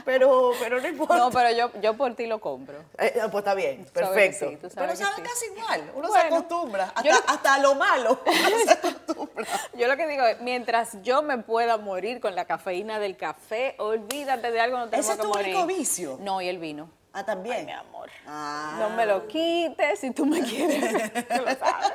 pero, pero no importa. No, pero yo, yo por ti lo compro. Eh, pues está bien, perfecto. pero sabe casi igual, uno se acostumbra, hasta, hasta lo malo se acostumbra. Yo lo que digo es, mientras yo me pueda morir con la cafeína del café, olvídate de algo, no tengo ¿Ese que morir. ¿Ese es tu único vicio? No, y el vino. Ah, también. Ay, mi amor. Ah. No me lo quites si tú me quieres. tú lo sabes.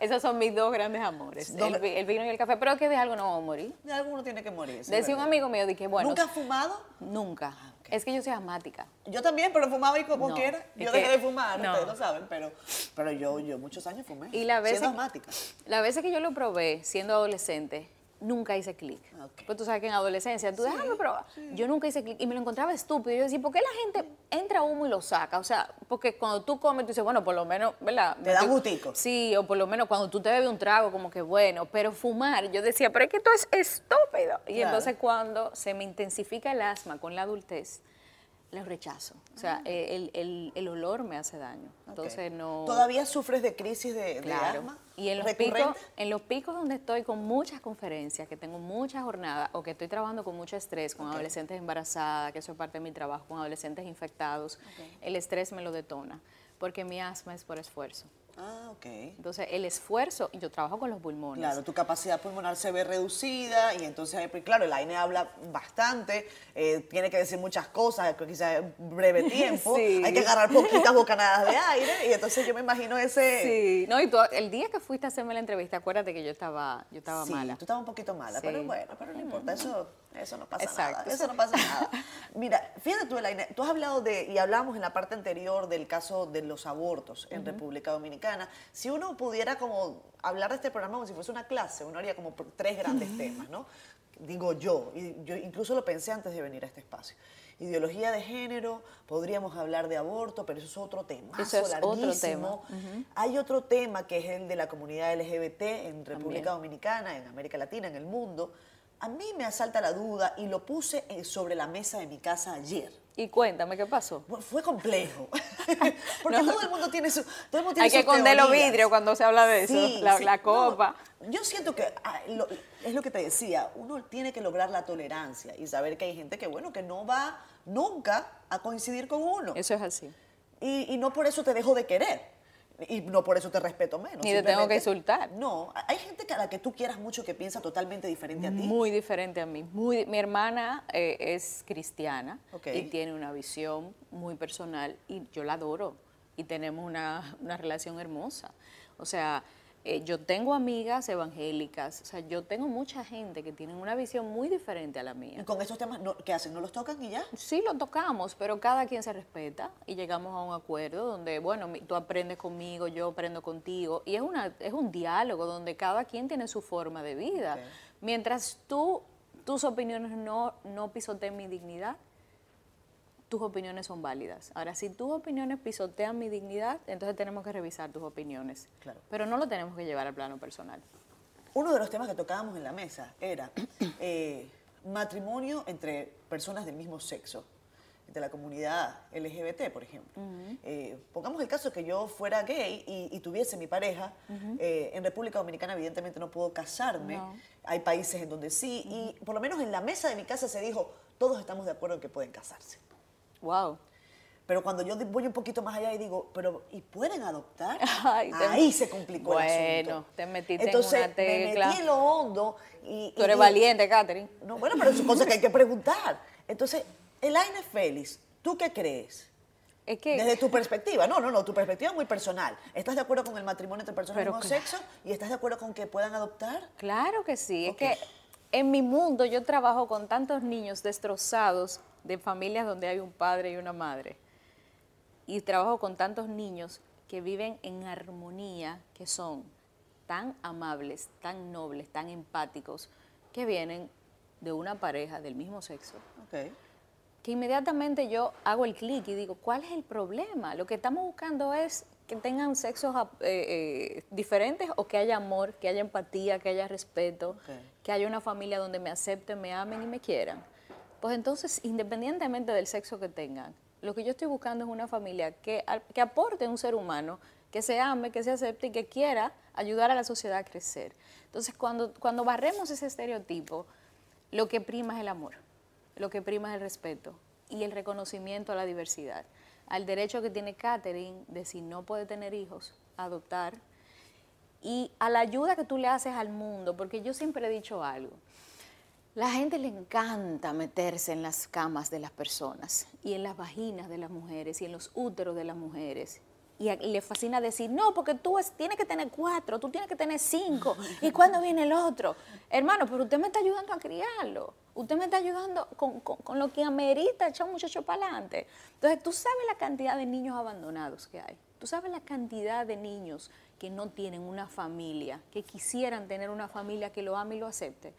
Esos son mis dos grandes amores, el, vino y el café. Pero que de algo no vamos a morir. De algo uno tiene que morir. Decía un amigo mío, dije, bueno. ¿Nunca has fumado? Nunca. Es que yo soy asmática. Yo también, pero fumaba y como quiera. Yo dejé de fumar, ustedes lo saben, pero, pero yo, yo muchos años fumé. Y la vez siendo asmática. La vez que yo lo probé siendo adolescente, nunca hice clic. Pues tú sabes que en adolescencia, tú déjame probar. Yo nunca hice clic y me lo encontraba estúpido. Yo decía, ¿por qué la gente entra humo y lo saca? O sea, porque cuando tú comes, tú dices, bueno, por lo menos, ¿verdad? Te da gustico. Sí, o por lo menos cuando tú te bebes un trago, como que bueno. Pero fumar, yo decía, pero es que esto es estúpido. Y entonces cuando se me intensifica el asma con la adultez, lo rechazo. O sea, ah. el, el, el, olor me hace daño. Entonces no. ¿Todavía sufres de crisis de, claro. asma? Y en los, picos, en los picos donde estoy con muchas conferencias, que tengo muchas jornadas o que estoy trabajando con mucho estrés, con adolescentes embarazadas, que eso es parte de mi trabajo, con adolescentes infectados, el estrés me lo detona, porque mi asma es por esfuerzo. Ah, ok. Entonces, el esfuerzo, y yo trabajo con los pulmones. Claro, tu capacidad pulmonar se ve reducida y entonces, pues, claro, el AINE habla bastante, eh, tiene que decir muchas cosas, quizás en breve tiempo, hay que agarrar poquitas bocanadas de aire y entonces yo me imagino ese... Sí, no, y tú, el día que fuiste a hacerme la entrevista, acuérdate que yo estaba, yo estaba sí, mala. tú estabas un poquito mala, pero bueno, pero no importa, eso eso no pasa nada. Eso no pasa nada. Mira, fíjate tú, Elaine, tú has hablado de, y hablamos en la parte anterior del caso de los abortos en República Dominicana. Si uno pudiera como hablar de este programa como si fuese una clase, uno haría como tres grandes temas, ¿no? Digo yo, y yo incluso lo pensé antes de venir a este espacio. Ideología de género, podríamos hablar de aborto, pero eso es otro tema. Eso es otro tema. Hay otro tema que es el de la comunidad LGBT en República Dominicana, en América Latina, en el mundo a mí me asalta la duda y lo puse eh, sobre la mesa de mi casa ayer. Y cuéntame, ¿qué pasó? Fue complejo. Porque todo el mundo tiene su. Todo el mundo tiene Hay que esconder los vidrios cuando se habla de eso, la, copa. yo siento que ah, es lo que te decía, uno tiene que lograr la tolerancia y saber que hay gente que, bueno, que no va nunca a coincidir con uno. Eso es así. y no por eso te dejo de querer. Y no por eso te respeto menos. Ni te tengo que insultar. No, hay gente a la que tú quieras mucho que piensa totalmente diferente a ti. Muy diferente a mí. Muy, mi hermana eh, es cristiana y tiene una visión muy personal y yo la adoro y tenemos una, una relación hermosa. O sea, eh, yo tengo amigas evangélicas, o sea, yo tengo mucha gente que tiene una visión muy diferente a la mía. ¿Y con esos temas qué hacen? ¿No los tocan y ya? Sí, los tocamos, pero cada quien se respeta y llegamos a un acuerdo donde, bueno, tú aprendes conmigo, yo aprendo contigo, y es, una, es un diálogo donde cada quien tiene su forma de vida. Mientras tú, tus opiniones no, no pisoteen mi dignidad, tus opiniones son válidas. Ahora, si tus opiniones pisotean mi dignidad, entonces tenemos que revisar tus opiniones. Claro. Pero no lo tenemos que llevar al plano personal. Uno de los temas que tocábamos en la mesa era eh, matrimonio entre personas del mismo sexo, de la comunidad LGBT, por ejemplo. Eh, pongamos el caso que yo fuera gay y, tuviese mi pareja. Eh, en República Dominicana, evidentemente, no puedo casarme. Hay países en donde sí. Y por lo menos en la mesa de mi casa se dijo, todos estamos de acuerdo en que pueden casarse. Wow. Pero cuando yo voy un poquito más allá y digo, pero ¿y pueden adoptar? Ahí se complicó el asunto. Bueno, te metiste en una tecla. me metí en lo hondo. Y, Tú eres valiente, Catherine. No, bueno, pero es cosa que hay que preguntar. Entonces, Elaine Félix, ¿tú qué crees? Es que, Desde tu perspectiva, no, no, no, tu perspectiva es muy personal. ¿Estás de acuerdo con el matrimonio entre personas del mismo sexo y estás de acuerdo con que puedan adoptar? Claro que sí, es que en mi mundo yo trabajo con tantos niños destrozados de familias donde hay un padre y una madre. Y trabajo con tantos niños que viven en armonía, que son tan amables, tan nobles, tan empáticos, que vienen de una pareja del mismo sexo. Okay que inmediatamente yo hago el clic y digo, ¿cuál es el problema? Lo que estamos buscando es que tengan sexos eh, eh, diferentes o que haya amor, que haya empatía, que haya respeto, que haya una familia donde me acepten, me amen y me quieran. Pues entonces, independientemente del sexo que tengan, lo que yo estoy buscando es una familia que, que aporte un ser humano, que se ame, que se acepte y que quiera ayudar a la sociedad a crecer. Entonces, cuando, cuando barremos ese estereotipo, lo que prima es el amor lo que prima es el respeto y el reconocimiento a la diversidad, al derecho que tiene Catherine de si no puede tener hijos, adoptar, y a la ayuda que tú le haces al mundo, porque yo siempre he dicho algo, la gente le encanta meterse en las camas de las personas y en las vaginas de las mujeres y en los úteros de las mujeres y, le fascina decir, no, porque tú tienes que tener cuatro, tú tienes que tener cinco, ¿y cuándo viene el otro? Hermano, pero usted me está ayudando a criarlo, usted me está ayudando con, con, lo que amerita echar un muchacho para adelante. Entonces, tú sabes la cantidad de niños abandonados que hay, tú sabes la cantidad de niños que no tienen una familia, que quisieran tener una familia que lo ame y lo acepte.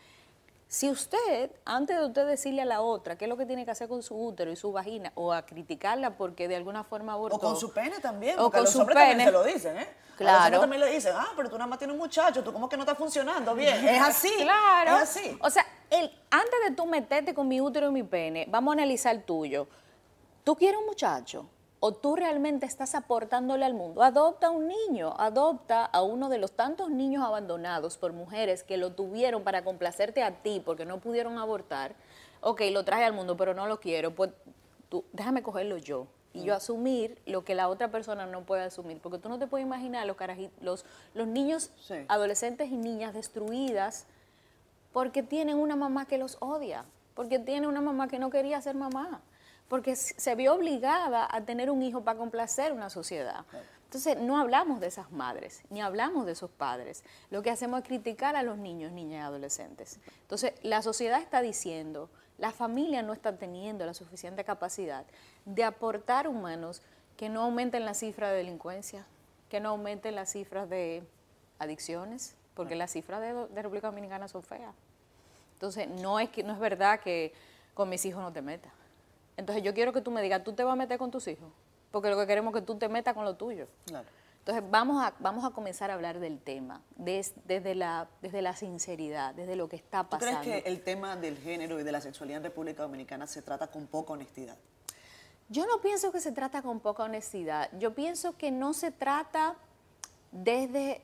Si usted, antes de usted decirle a la otra qué es lo que tiene que hacer con su útero y su vagina, o a criticarla porque de alguna forma abortó. O con su pene también, o con los su hombres pene. también se lo dicen, ¿eh? Claro. A los también le dicen, ah, pero tú nada más tienes un muchacho, tú como que no está funcionando bien. Es así. Claro. Es así. O sea, el, antes de tú meterte con mi útero y mi pene, vamos a analizar el tuyo. ¿Tú quieres un muchacho? O tú realmente estás aportándole al mundo. Adopta a un niño, adopta a uno de los tantos niños abandonados por mujeres que lo tuvieron para complacerte a ti porque no pudieron abortar. Ok, lo traje al mundo, pero no lo quiero, pues tú, déjame cogerlo yo. Y yo mm. asumir lo que la otra persona no puede asumir, porque tú no te puedes imaginar los, los, los niños, adolescentes y niñas destruidas porque tienen una mamá que los odia, porque tiene una mamá que no quería ser mamá porque se vio obligada a tener un hijo para complacer una sociedad. Entonces, no hablamos de esas madres, ni hablamos de esos padres. Lo que hacemos es criticar a los niños, niñas y adolescentes. Entonces, la sociedad está diciendo, la familia no está teniendo la suficiente capacidad de aportar humanos que no aumenten la cifra de delincuencia, que no aumenten las cifras de adicciones, porque las cifras de, de República Dominicana son feas. Entonces, no es, que, no es verdad que con mis hijos no te metas. Entonces yo quiero que tú me digas, ¿tú te vas a meter con tus hijos? Porque lo que queremos es que tú te metas con lo tuyo. Claro. Entonces vamos a, vamos a comenzar a hablar del tema, desde, la, desde la sinceridad, desde lo que está pasando. ¿Tú crees que el tema del género y de la sexualidad en República Dominicana se trata con poca honestidad? Yo no pienso que se trata con poca honestidad. Yo pienso que no se trata desde,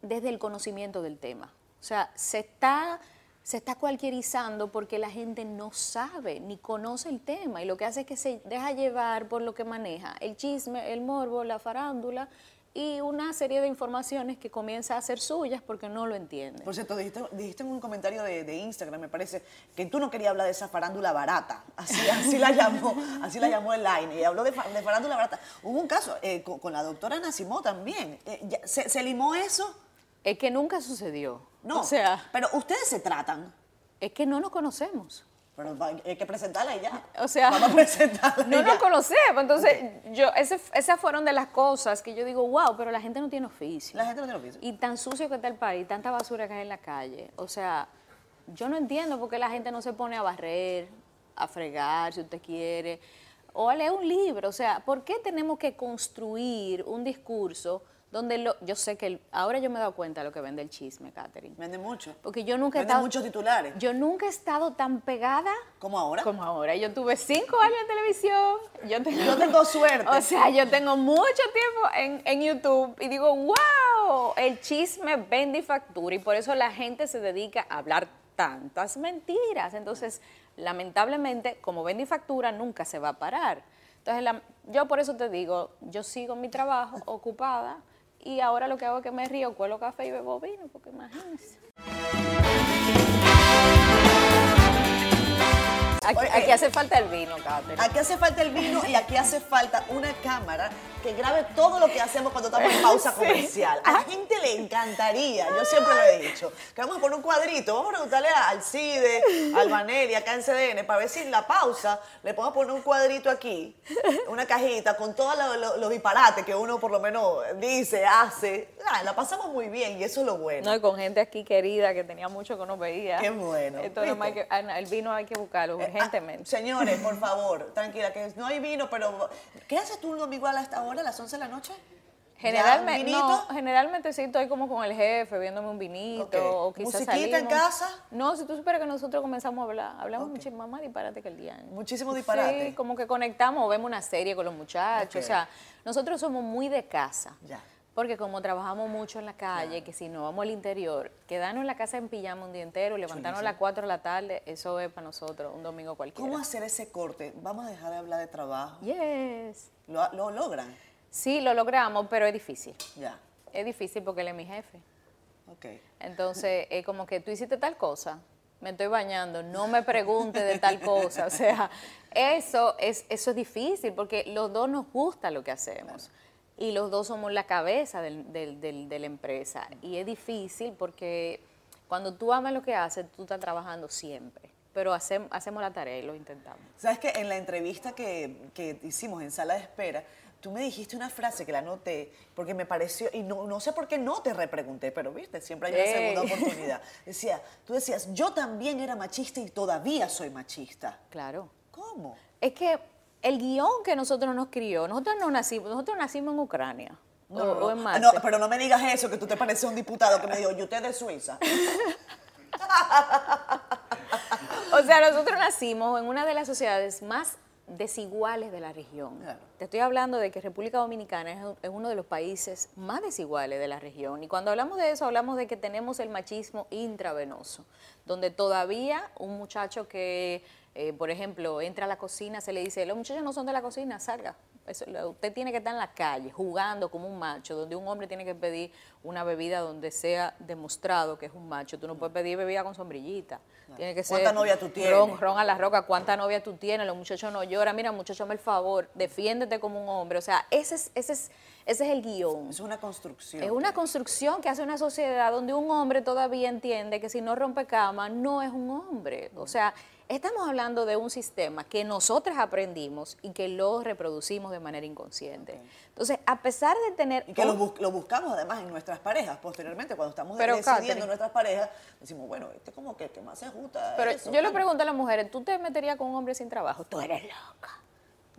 desde el conocimiento del tema. O sea, se está se está cualquierizando porque la gente no sabe ni conoce el tema y lo que hace es que se deja llevar por lo que maneja, el chisme, el morbo, la farándula y una serie de informaciones que comienza a ser suyas porque no lo entiende. Por cierto, dijiste, en un comentario de, Instagram, me parece, que tú no querías hablar de esa farándula barata, así, así la llamó, así la llamó el line, y habló de, farándula barata. Hubo un caso eh, con, la doctora Nacimó también, eh, ¿se, ¿se limó eso? Es que nunca sucedió. No, o sea, pero ustedes se tratan. Es que no nos conocemos. Pero hay que presentarla y ya. O sea, vamos a presentarla. No nos conocemos. Entonces, yo, esas fueron de las cosas que yo digo, wow, pero la gente no tiene oficio. La gente no tiene oficio. Y tan sucio que está el país, tanta basura que hay en la calle. O sea, yo no entiendo por qué la gente no se pone a barrer, a fregar, si usted quiere, o a leer un libro. O sea, ¿por qué tenemos que construir un discurso? Donde lo, yo sé que ahora yo me he dado cuenta de lo que vende el chisme, Catherine. Vende mucho. Porque yo nunca he estado. muchos titulares. Yo nunca he estado tan pegada. ¿Como ahora? Como ahora. Yo tuve cinco años en televisión. Yo tengo, yo tengo suerte. O sea, yo tengo mucho tiempo en, en YouTube y digo, wow, el chisme vende y factura. Y por eso la gente se dedica a hablar tantas mentiras. Entonces, lamentablemente, como vende y factura, nunca se va a parar. Entonces, yo por eso te digo, yo sigo mi trabajo ocupada y ahora lo que hago es que me río, cuelo café y bebo vino, porque imagínense. Aquí, hace falta el vino, Catherine. Aquí hace falta el vino y aquí hace falta una cámara que grabe todo lo que hacemos cuando estamos en pausa comercial. A la gente le encantaría, yo siempre lo he dicho, que vamos a poner un cuadrito, vamos a preguntarle a Alcide, al Vanelli, acá en CDN, para ver si en la pausa le podemos poner un cuadrito aquí, una cajita con todos los disparates que uno por lo menos dice, hace. Ah, la pasamos muy bien y eso es lo bueno. No, y con gente aquí querida que tenía mucho que no veía. Qué bueno. Ah, el vino hay que buscarlo eh, ah, urgentemente. señores, por favor, tranquila, que no hay vino, pero ¿qué haces tú un domingo a esta hora, a las 11 de la noche? Generalmente, no, generalmente sí estoy como con el jefe, viéndome un vinito o quizás ¿Musiquita en casa? No, si tú supieras que nosotros comenzamos a hablar, hablamos mucho más disparate que el día. Muchísimo disparate. Sí, como que conectamos o vemos una serie con los muchachos, o sea, nosotros somos muy de casa. Ya. Porque como trabajamos mucho en la calle, que si no vamos al interior, quedarnos en la casa en pijama un día entero, levantarnos a las 4 de la tarde, eso es para nosotros un domingo cualquiera. ¿Cómo hacer ese corte? Vamos a dejar de hablar de trabajo. Yes. ¿Lo, lo logran? Sí, lo logramos, pero es difícil. Ya. Es difícil porque él es mi jefe. Ok. Entonces, es como que tú hiciste tal cosa, me estoy bañando, no me pregunte de tal cosa. O sea, eso es, eso es difícil porque los dos nos gusta lo que hacemos. Y los dos somos la cabeza del, de la empresa. Y es difícil porque cuando tú amas lo que haces, tú estás trabajando siempre. Pero hacemos, hacemos la tarea y lo intentamos. Sabes que en la entrevista que, que hicimos en sala de espera, tú me dijiste una frase que la noté porque me pareció, y no, no sé por qué no te repregunté, pero viste, siempre hay una segunda oportunidad. Decía, tú decías, yo también era machista y todavía soy machista. Claro. ¿Cómo? Es que el guion que nosotros nos crió, nosotros no nacimos, nosotros nacimos en Ucrania. No, o, en no, pero no me digas eso, que tú te pareces un diputado que me dijo, yo usted de Suiza. o sea, nosotros nacimos en una de las sociedades más desiguales de la región. Te estoy hablando de que República Dominicana es, uno de los países más desiguales de la región. Y cuando hablamos de eso, hablamos de que tenemos el machismo intravenoso, donde todavía un muchacho que, eh, por ejemplo, entra a la cocina, se le dice, los muchachos no son de la cocina, salga usted tiene que estar en la calle jugando como un macho, donde un hombre tiene que pedir una bebida donde sea demostrado que es un macho. Tú no puedes pedir bebida con sombrillita. Tiene que ¿Cuánta novia tú tienes? Ron, a la roca, ¿cuánta novia tú tienes? Los muchachos no lloran. Mira, muchacho, hazme el favor, defiéndete como un hombre. O sea, ese es, ese es, ese es el guion. Es una construcción. Es una construcción que hace una sociedad donde un hombre todavía entiende que si no rompe cama, no es un hombre. O sea, Estamos hablando de un sistema que nosotras aprendimos y que lo reproducimos de manera inconsciente. Entonces, a pesar de tener... Y que lo, buscamos además en nuestras parejas, posteriormente, cuando estamos decidiendo nuestras parejas, decimos, bueno, este como que, más se ajusta Pero yo le pregunto a las mujeres, ¿tú te meterías con un hombre sin trabajo? Tú eres loca,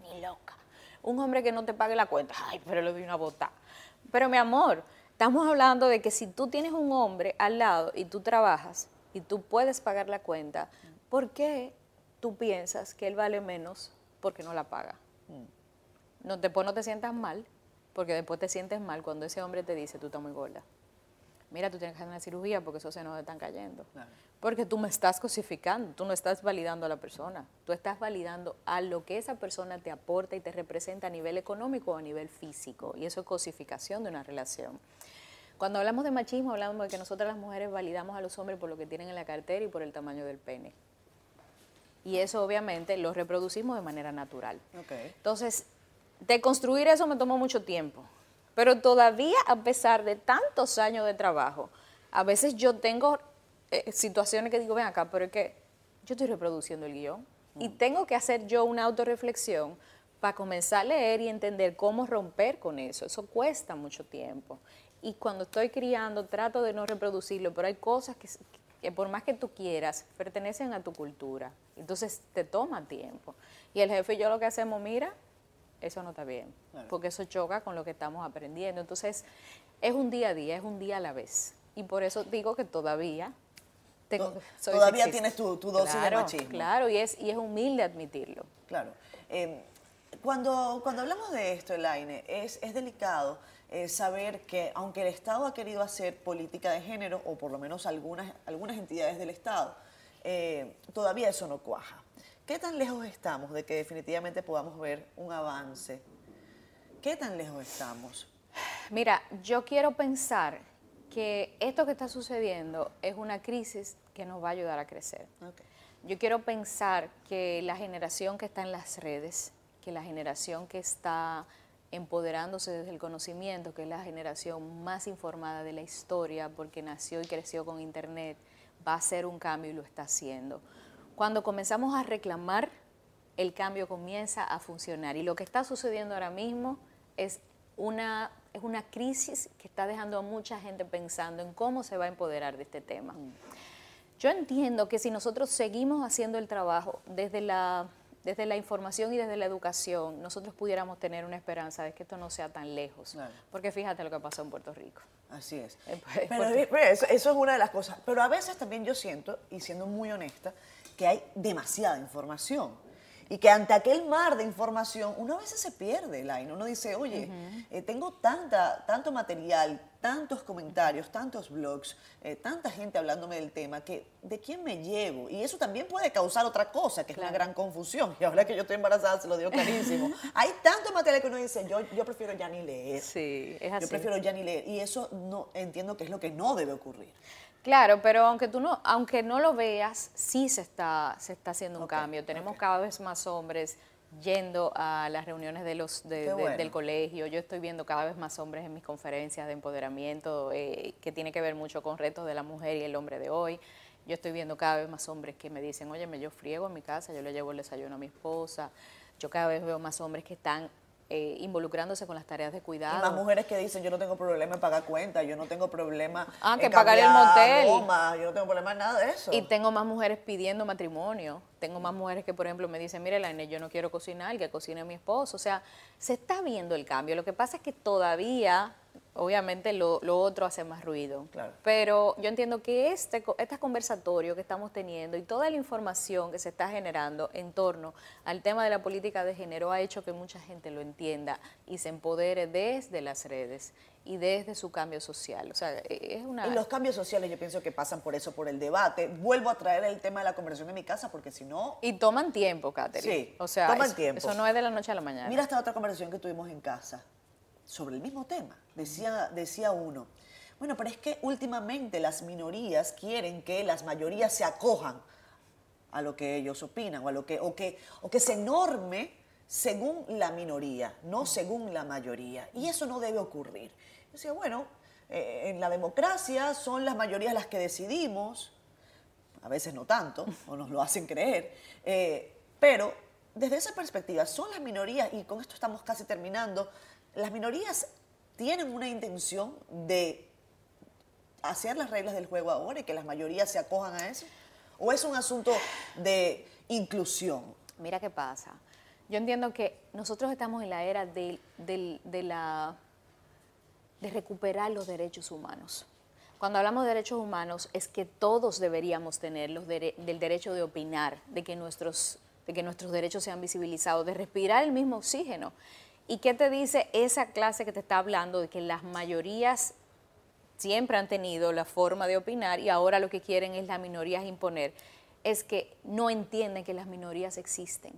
ni loca. Un hombre que no te pague la cuenta, ay, pero le doy una bota. Pero mi amor, estamos hablando de que si tú tienes un hombre al lado y tú trabajas y tú puedes pagar la cuenta, ¿por qué tú piensas que él vale menos porque no la paga? Mm. No, después no te sientas mal, porque después te sientes mal cuando ese hombre te dice, tú estás muy gorda. Mira, tú tienes que hacer una cirugía porque esos senos están cayendo. Porque tú me estás cosificando, tú no estás validando a la persona, tú estás validando a lo que esa persona te aporta y te representa a nivel económico o a nivel físico. Y eso es cosificación de una relación. Cuando hablamos de machismo, hablamos de que nosotras las mujeres validamos a los hombres por lo que tienen en la cartera y por el tamaño del pene y eso obviamente lo reproducimos de manera natural. Entonces, de construir eso me tomó mucho tiempo, pero todavía a pesar de tantos años de trabajo, a veces yo tengo eh, situaciones que digo, ven acá, pero es que yo estoy reproduciendo el guion y mm. tengo que hacer yo una autorreflexión para comenzar a leer y entender cómo romper con eso. Eso cuesta mucho tiempo. Y cuando estoy criando, trato de no reproducirlo, pero hay cosas que, que por más que tú quieras, pertenecen a tu cultura. Entonces te toma tiempo. Y el jefe y yo lo que hacemos, mira, eso no está bien, porque eso choca con lo que estamos aprendiendo. Entonces es un día a día, es un día a la vez. Y por eso digo que todavía tengo, Todavía tienes tu, dosis de machismo. Claro, y es, y es humilde admitirlo. Claro. Eh, cuando, cuando hablamos de esto, Elaine, es, es delicado eh, saber que aunque el Estado ha querido hacer política de género, o por lo menos algunas, algunas entidades del Estado, eh, todavía eso no cuaja. ¿Qué tan lejos estamos de que definitivamente podamos ver un avance? ¿Qué tan lejos estamos? Mira, yo quiero pensar que esto que está sucediendo es una crisis que nos va a ayudar a crecer. Yo quiero pensar que la generación que está en las redes, que la generación que está empoderándose desde el conocimiento, que es la generación más informada de la historia, porque nació y creció con Internet, va a hacer un cambio y lo está haciendo. Cuando comenzamos a reclamar, el cambio comienza a funcionar. Y lo que está sucediendo ahora mismo es una, es una crisis que está dejando a mucha gente pensando en cómo se va a empoderar de este tema. Mm. Yo entiendo que si nosotros seguimos haciendo el trabajo desde la desde la información y desde la educación, nosotros pudiéramos tener una esperanza de que esto no sea tan lejos. Porque fíjate lo que pasó en Puerto Rico. Así es. Eh, pues, Pero eso, es una de las cosas. Pero a veces también yo siento, y siendo muy honesta, que hay demasiada información y que ante aquel mar de información uno a veces se pierde, Lain. Uno dice, oye, eh, tengo tanta, tanto material, tantos comentarios, tantos blogs, eh, tanta gente hablándome del tema, que ¿de quién me llevo? Y eso también puede causar otra cosa, que es una gran confusión. Y ahora que yo estoy embarazada, se lo digo clarísimo. Hay tanto material que uno dice, yo, yo prefiero ya ni leer. Sí, es así. Yo prefiero ya ni leer. Y eso no entiendo que es lo que no debe ocurrir. Claro, pero aunque tú no, aunque no lo veas, sí se está, se está haciendo un cambio. Tenemos cada vez más hombres yendo a las reuniones de los del colegio. Yo estoy viendo cada vez más hombres en mis conferencias de empoderamiento, eh, que tiene que ver mucho con retos de la mujer y el hombre de hoy. Yo estoy viendo cada vez más hombres que me dicen, oye, yo friego en mi casa, yo le llevo el desayuno a mi esposa. Yo cada vez veo más hombres que están eh, involucrándose con las tareas de cuidado. Y más mujeres que dicen, yo no tengo problema en pagar cuentas, yo no tengo problema ah, que pagar el motel. yo no tengo problema en nada de eso. Y tengo más mujeres pidiendo matrimonio. Tengo más mujeres que, por ejemplo, me dicen, mire, Laine, yo no quiero cocinar, que cocine mi esposo. O sea, se está viendo el cambio. Lo que pasa es que todavía obviamente lo, otro hace más ruido. Pero yo entiendo que este, este conversatorio que estamos teniendo y toda la información que se está generando en torno al tema de la política de género ha hecho que mucha gente lo entienda y se empodere desde las redes y desde su cambio social. O sea, e, es una... Y los cambios sociales yo pienso que pasan por eso, por el debate. Vuelvo a traer el tema de la conversación en mi casa porque si no... Y toman tiempo, Catherine. Sí, o sea, toman eso, tiempo. Eso no es de la noche a la mañana. Mira esta otra conversación que tuvimos en casa sobre el mismo tema. Decía, decía uno, bueno, pero es que últimamente las minorías quieren que las mayorías se acojan a lo que ellos opinan o, a lo que, o, que, o que se norme según la minoría, no según la mayoría. Y eso no debe ocurrir. Decía, bueno, eh, en la democracia son las mayorías las que decidimos, a veces no tanto, o nos lo hacen creer, eh, pero desde esa perspectiva son las minorías, y con esto estamos casi terminando, las minorías tienen una intención de hacer las reglas del juego ahora y que las mayorías se acojan a eso? ¿O es un asunto de inclusión? Mira qué pasa. Yo entiendo que nosotros estamos en la era de, la, de recuperar los derechos humanos. Cuando hablamos de derechos humanos es que todos deberíamos tener los del derecho de opinar, de que, nuestros, de que nuestros derechos sean visibilizados, de respirar el mismo oxígeno. ¿Y qué te dice esa clase que te está hablando de que las mayorías siempre han tenido la forma de opinar y ahora lo que quieren es las minorías imponer? Es que no entienden que las minorías existen.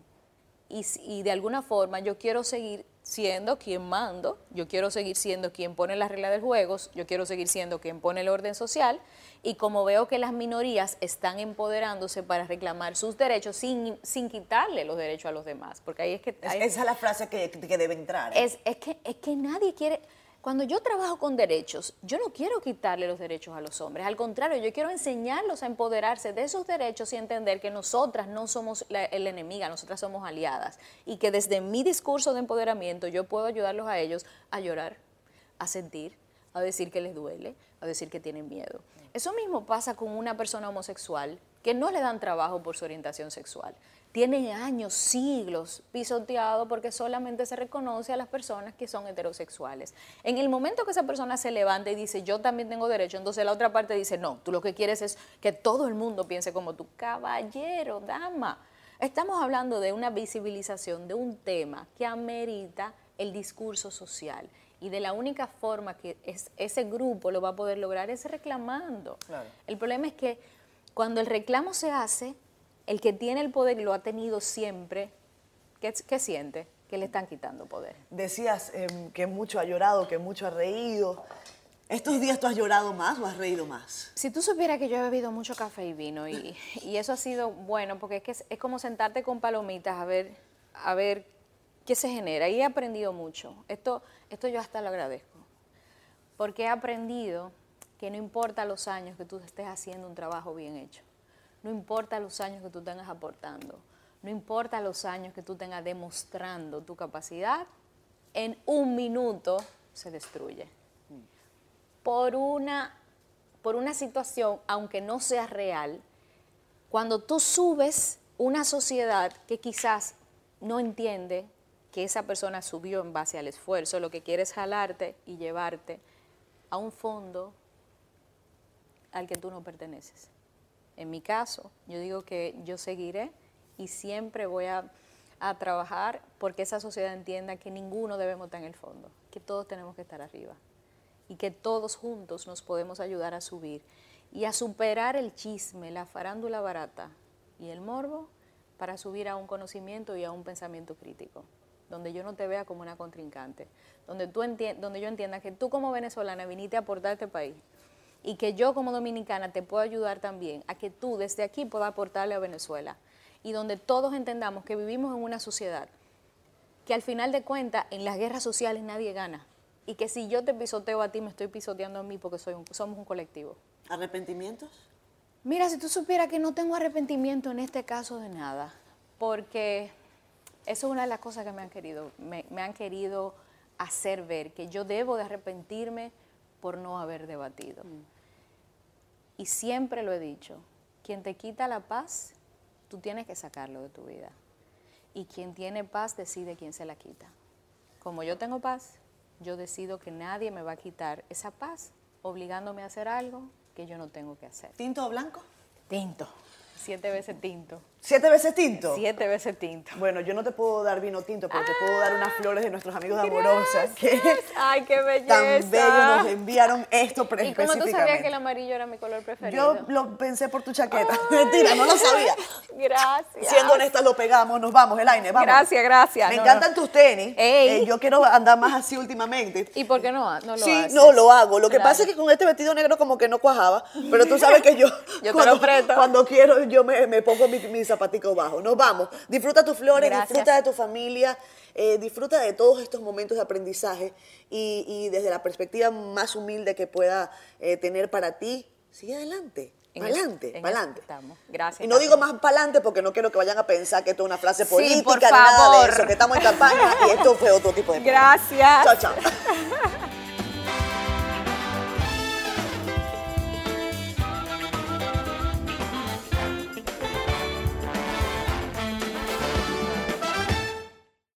Y, y, de alguna forma yo quiero seguir siendo quien mando, yo quiero seguir siendo quien pone las reglas del juego, yo quiero seguir siendo quien pone el orden social y como veo que las minorías están empoderándose para reclamar sus derechos sin, sin quitarle los derechos a los demás, porque ahí es que... esa es la frase que, que debe entrar. ¿eh? Es, es, que, es que nadie quiere... Cuando yo trabajo con derechos, yo no quiero quitarle los derechos a los hombres, al contrario, yo quiero enseñarlos a empoderarse de esos derechos y entender que nosotras no somos la, el enemiga, nosotras somos aliadas. Y que desde mi discurso de empoderamiento yo puedo ayudarlos a ellos a llorar, a sentir, a decir que les duele, a decir que tienen miedo. Eso mismo pasa con una persona homosexual que no le dan trabajo por su orientación sexual tiene años, siglos pisoteado porque solamente se reconoce a las personas que son heterosexuales. En el momento que esa persona se levanta y dice, yo también tengo derecho, entonces la otra parte dice, no, tú lo que quieres es que todo el mundo piense como tú, caballero, dama. Estamos hablando de una visibilización de un tema que amerita el discurso social. Y de la única forma que ese grupo lo va a poder lograr es reclamando. El problema es que cuando el reclamo se hace, el que tiene el poder y lo ha tenido siempre, ¿qué, qué siente? Que le están quitando poder. Decías em, que mucho ha llorado, que mucho ha reído. ¿Estos días tú has llorado más o has reído más? Si tú supieras que yo he bebido mucho café y vino y, y eso ha sido bueno porque es que es, es, como sentarte con palomitas a ver, a ver qué se genera y he aprendido mucho. Esto, esto yo hasta lo agradezco porque he aprendido que no importa los años que tú estés haciendo un trabajo bien hecho, no importa los años que tú tengas aportando, no importa los años que tú tengas demostrando tu capacidad, en un minuto se destruye por una, por una situación, aunque no sea real, cuando tú subes una sociedad que quizás no entiende que esa persona subió en base al esfuerzo, lo que quiere es jalarte y llevarte a un fondo al que tú no perteneces. En mi caso, yo digo que yo seguiré y siempre voy a, a trabajar porque esa sociedad entienda que ninguno debemos estar en el fondo, que todos tenemos que estar arriba y que todos juntos nos podemos ayudar a subir y a superar el chisme, la farándula barata y el morbo para subir a un conocimiento y a un pensamiento crítico, donde yo no te vea como una contrincante, donde, tú donde yo entienda que tú como venezolana viniste a aportar a este país y que yo como dominicana te puedo ayudar también a que tú desde aquí puedas aportarle a Venezuela y donde todos entendamos que vivimos en una sociedad que al final de cuentas en las guerras sociales nadie gana y que si yo te pisoteo a ti, me estoy pisoteando a mí porque soy somos un colectivo. ¿Arrepentimientos? Mira, si tú supieras que no tengo arrepentimiento en este caso de nada, porque eso es una de las cosas que me han querido, me, me han querido hacer ver, que yo debo de arrepentirme por no haber debatido. Mm. Y siempre lo he dicho, quien te quita la paz, tú tienes que sacarlo de tu vida. Y quien tiene paz decide quién se la quita. Como yo tengo paz, yo decido que nadie me va a quitar esa paz obligándome a hacer algo que yo no tengo que hacer. ¿Tinto o blanco? Tinto. Siete veces tinto. ¿Siete veces tinto? Siete veces tinto. Bueno, yo no te puedo dar vino tinto, pero te puedo dar unas flores de nuestros amigos de Amorosa. Que ¡Ay, qué belleza! Tan bello nos enviaron esto ¿Y cómo tú sabías que el amarillo era mi color preferido? Yo lo pensé por tu chaqueta. Mentira, no lo sabía. Gracias. Siendo honestas, lo pegamos, nos vamos, Elaine, vamos. Gracias, gracias. Me No, encantan no. tus tenis. Ey. Eh, yo quiero andar más así últimamente. ¿Y por qué no, no lo sí, haces? no, lo hago. Lo que Claro. pasa es que con este vestido negro como que no cuajaba, pero tú sabes que yo, Yo te cuando, lo presto. cuando quiero yo me, me pongo mis mi zapaticos bajos. Nos vamos. Disfruta tus flores, Gracias. disfruta de tu familia, eh, disfruta de todos estos momentos de aprendizaje y, y desde la perspectiva más humilde que pueda eh, tener para ti, sigue adelante. Adelante, adelante. estamos. Gracias, Y no digo más para adelante porque no quiero que vayan a pensar que esto es una frase Sí, política por ni nada de eso, que estamos en campaña y esto fue otro tipo de Gracias. Chao, chao.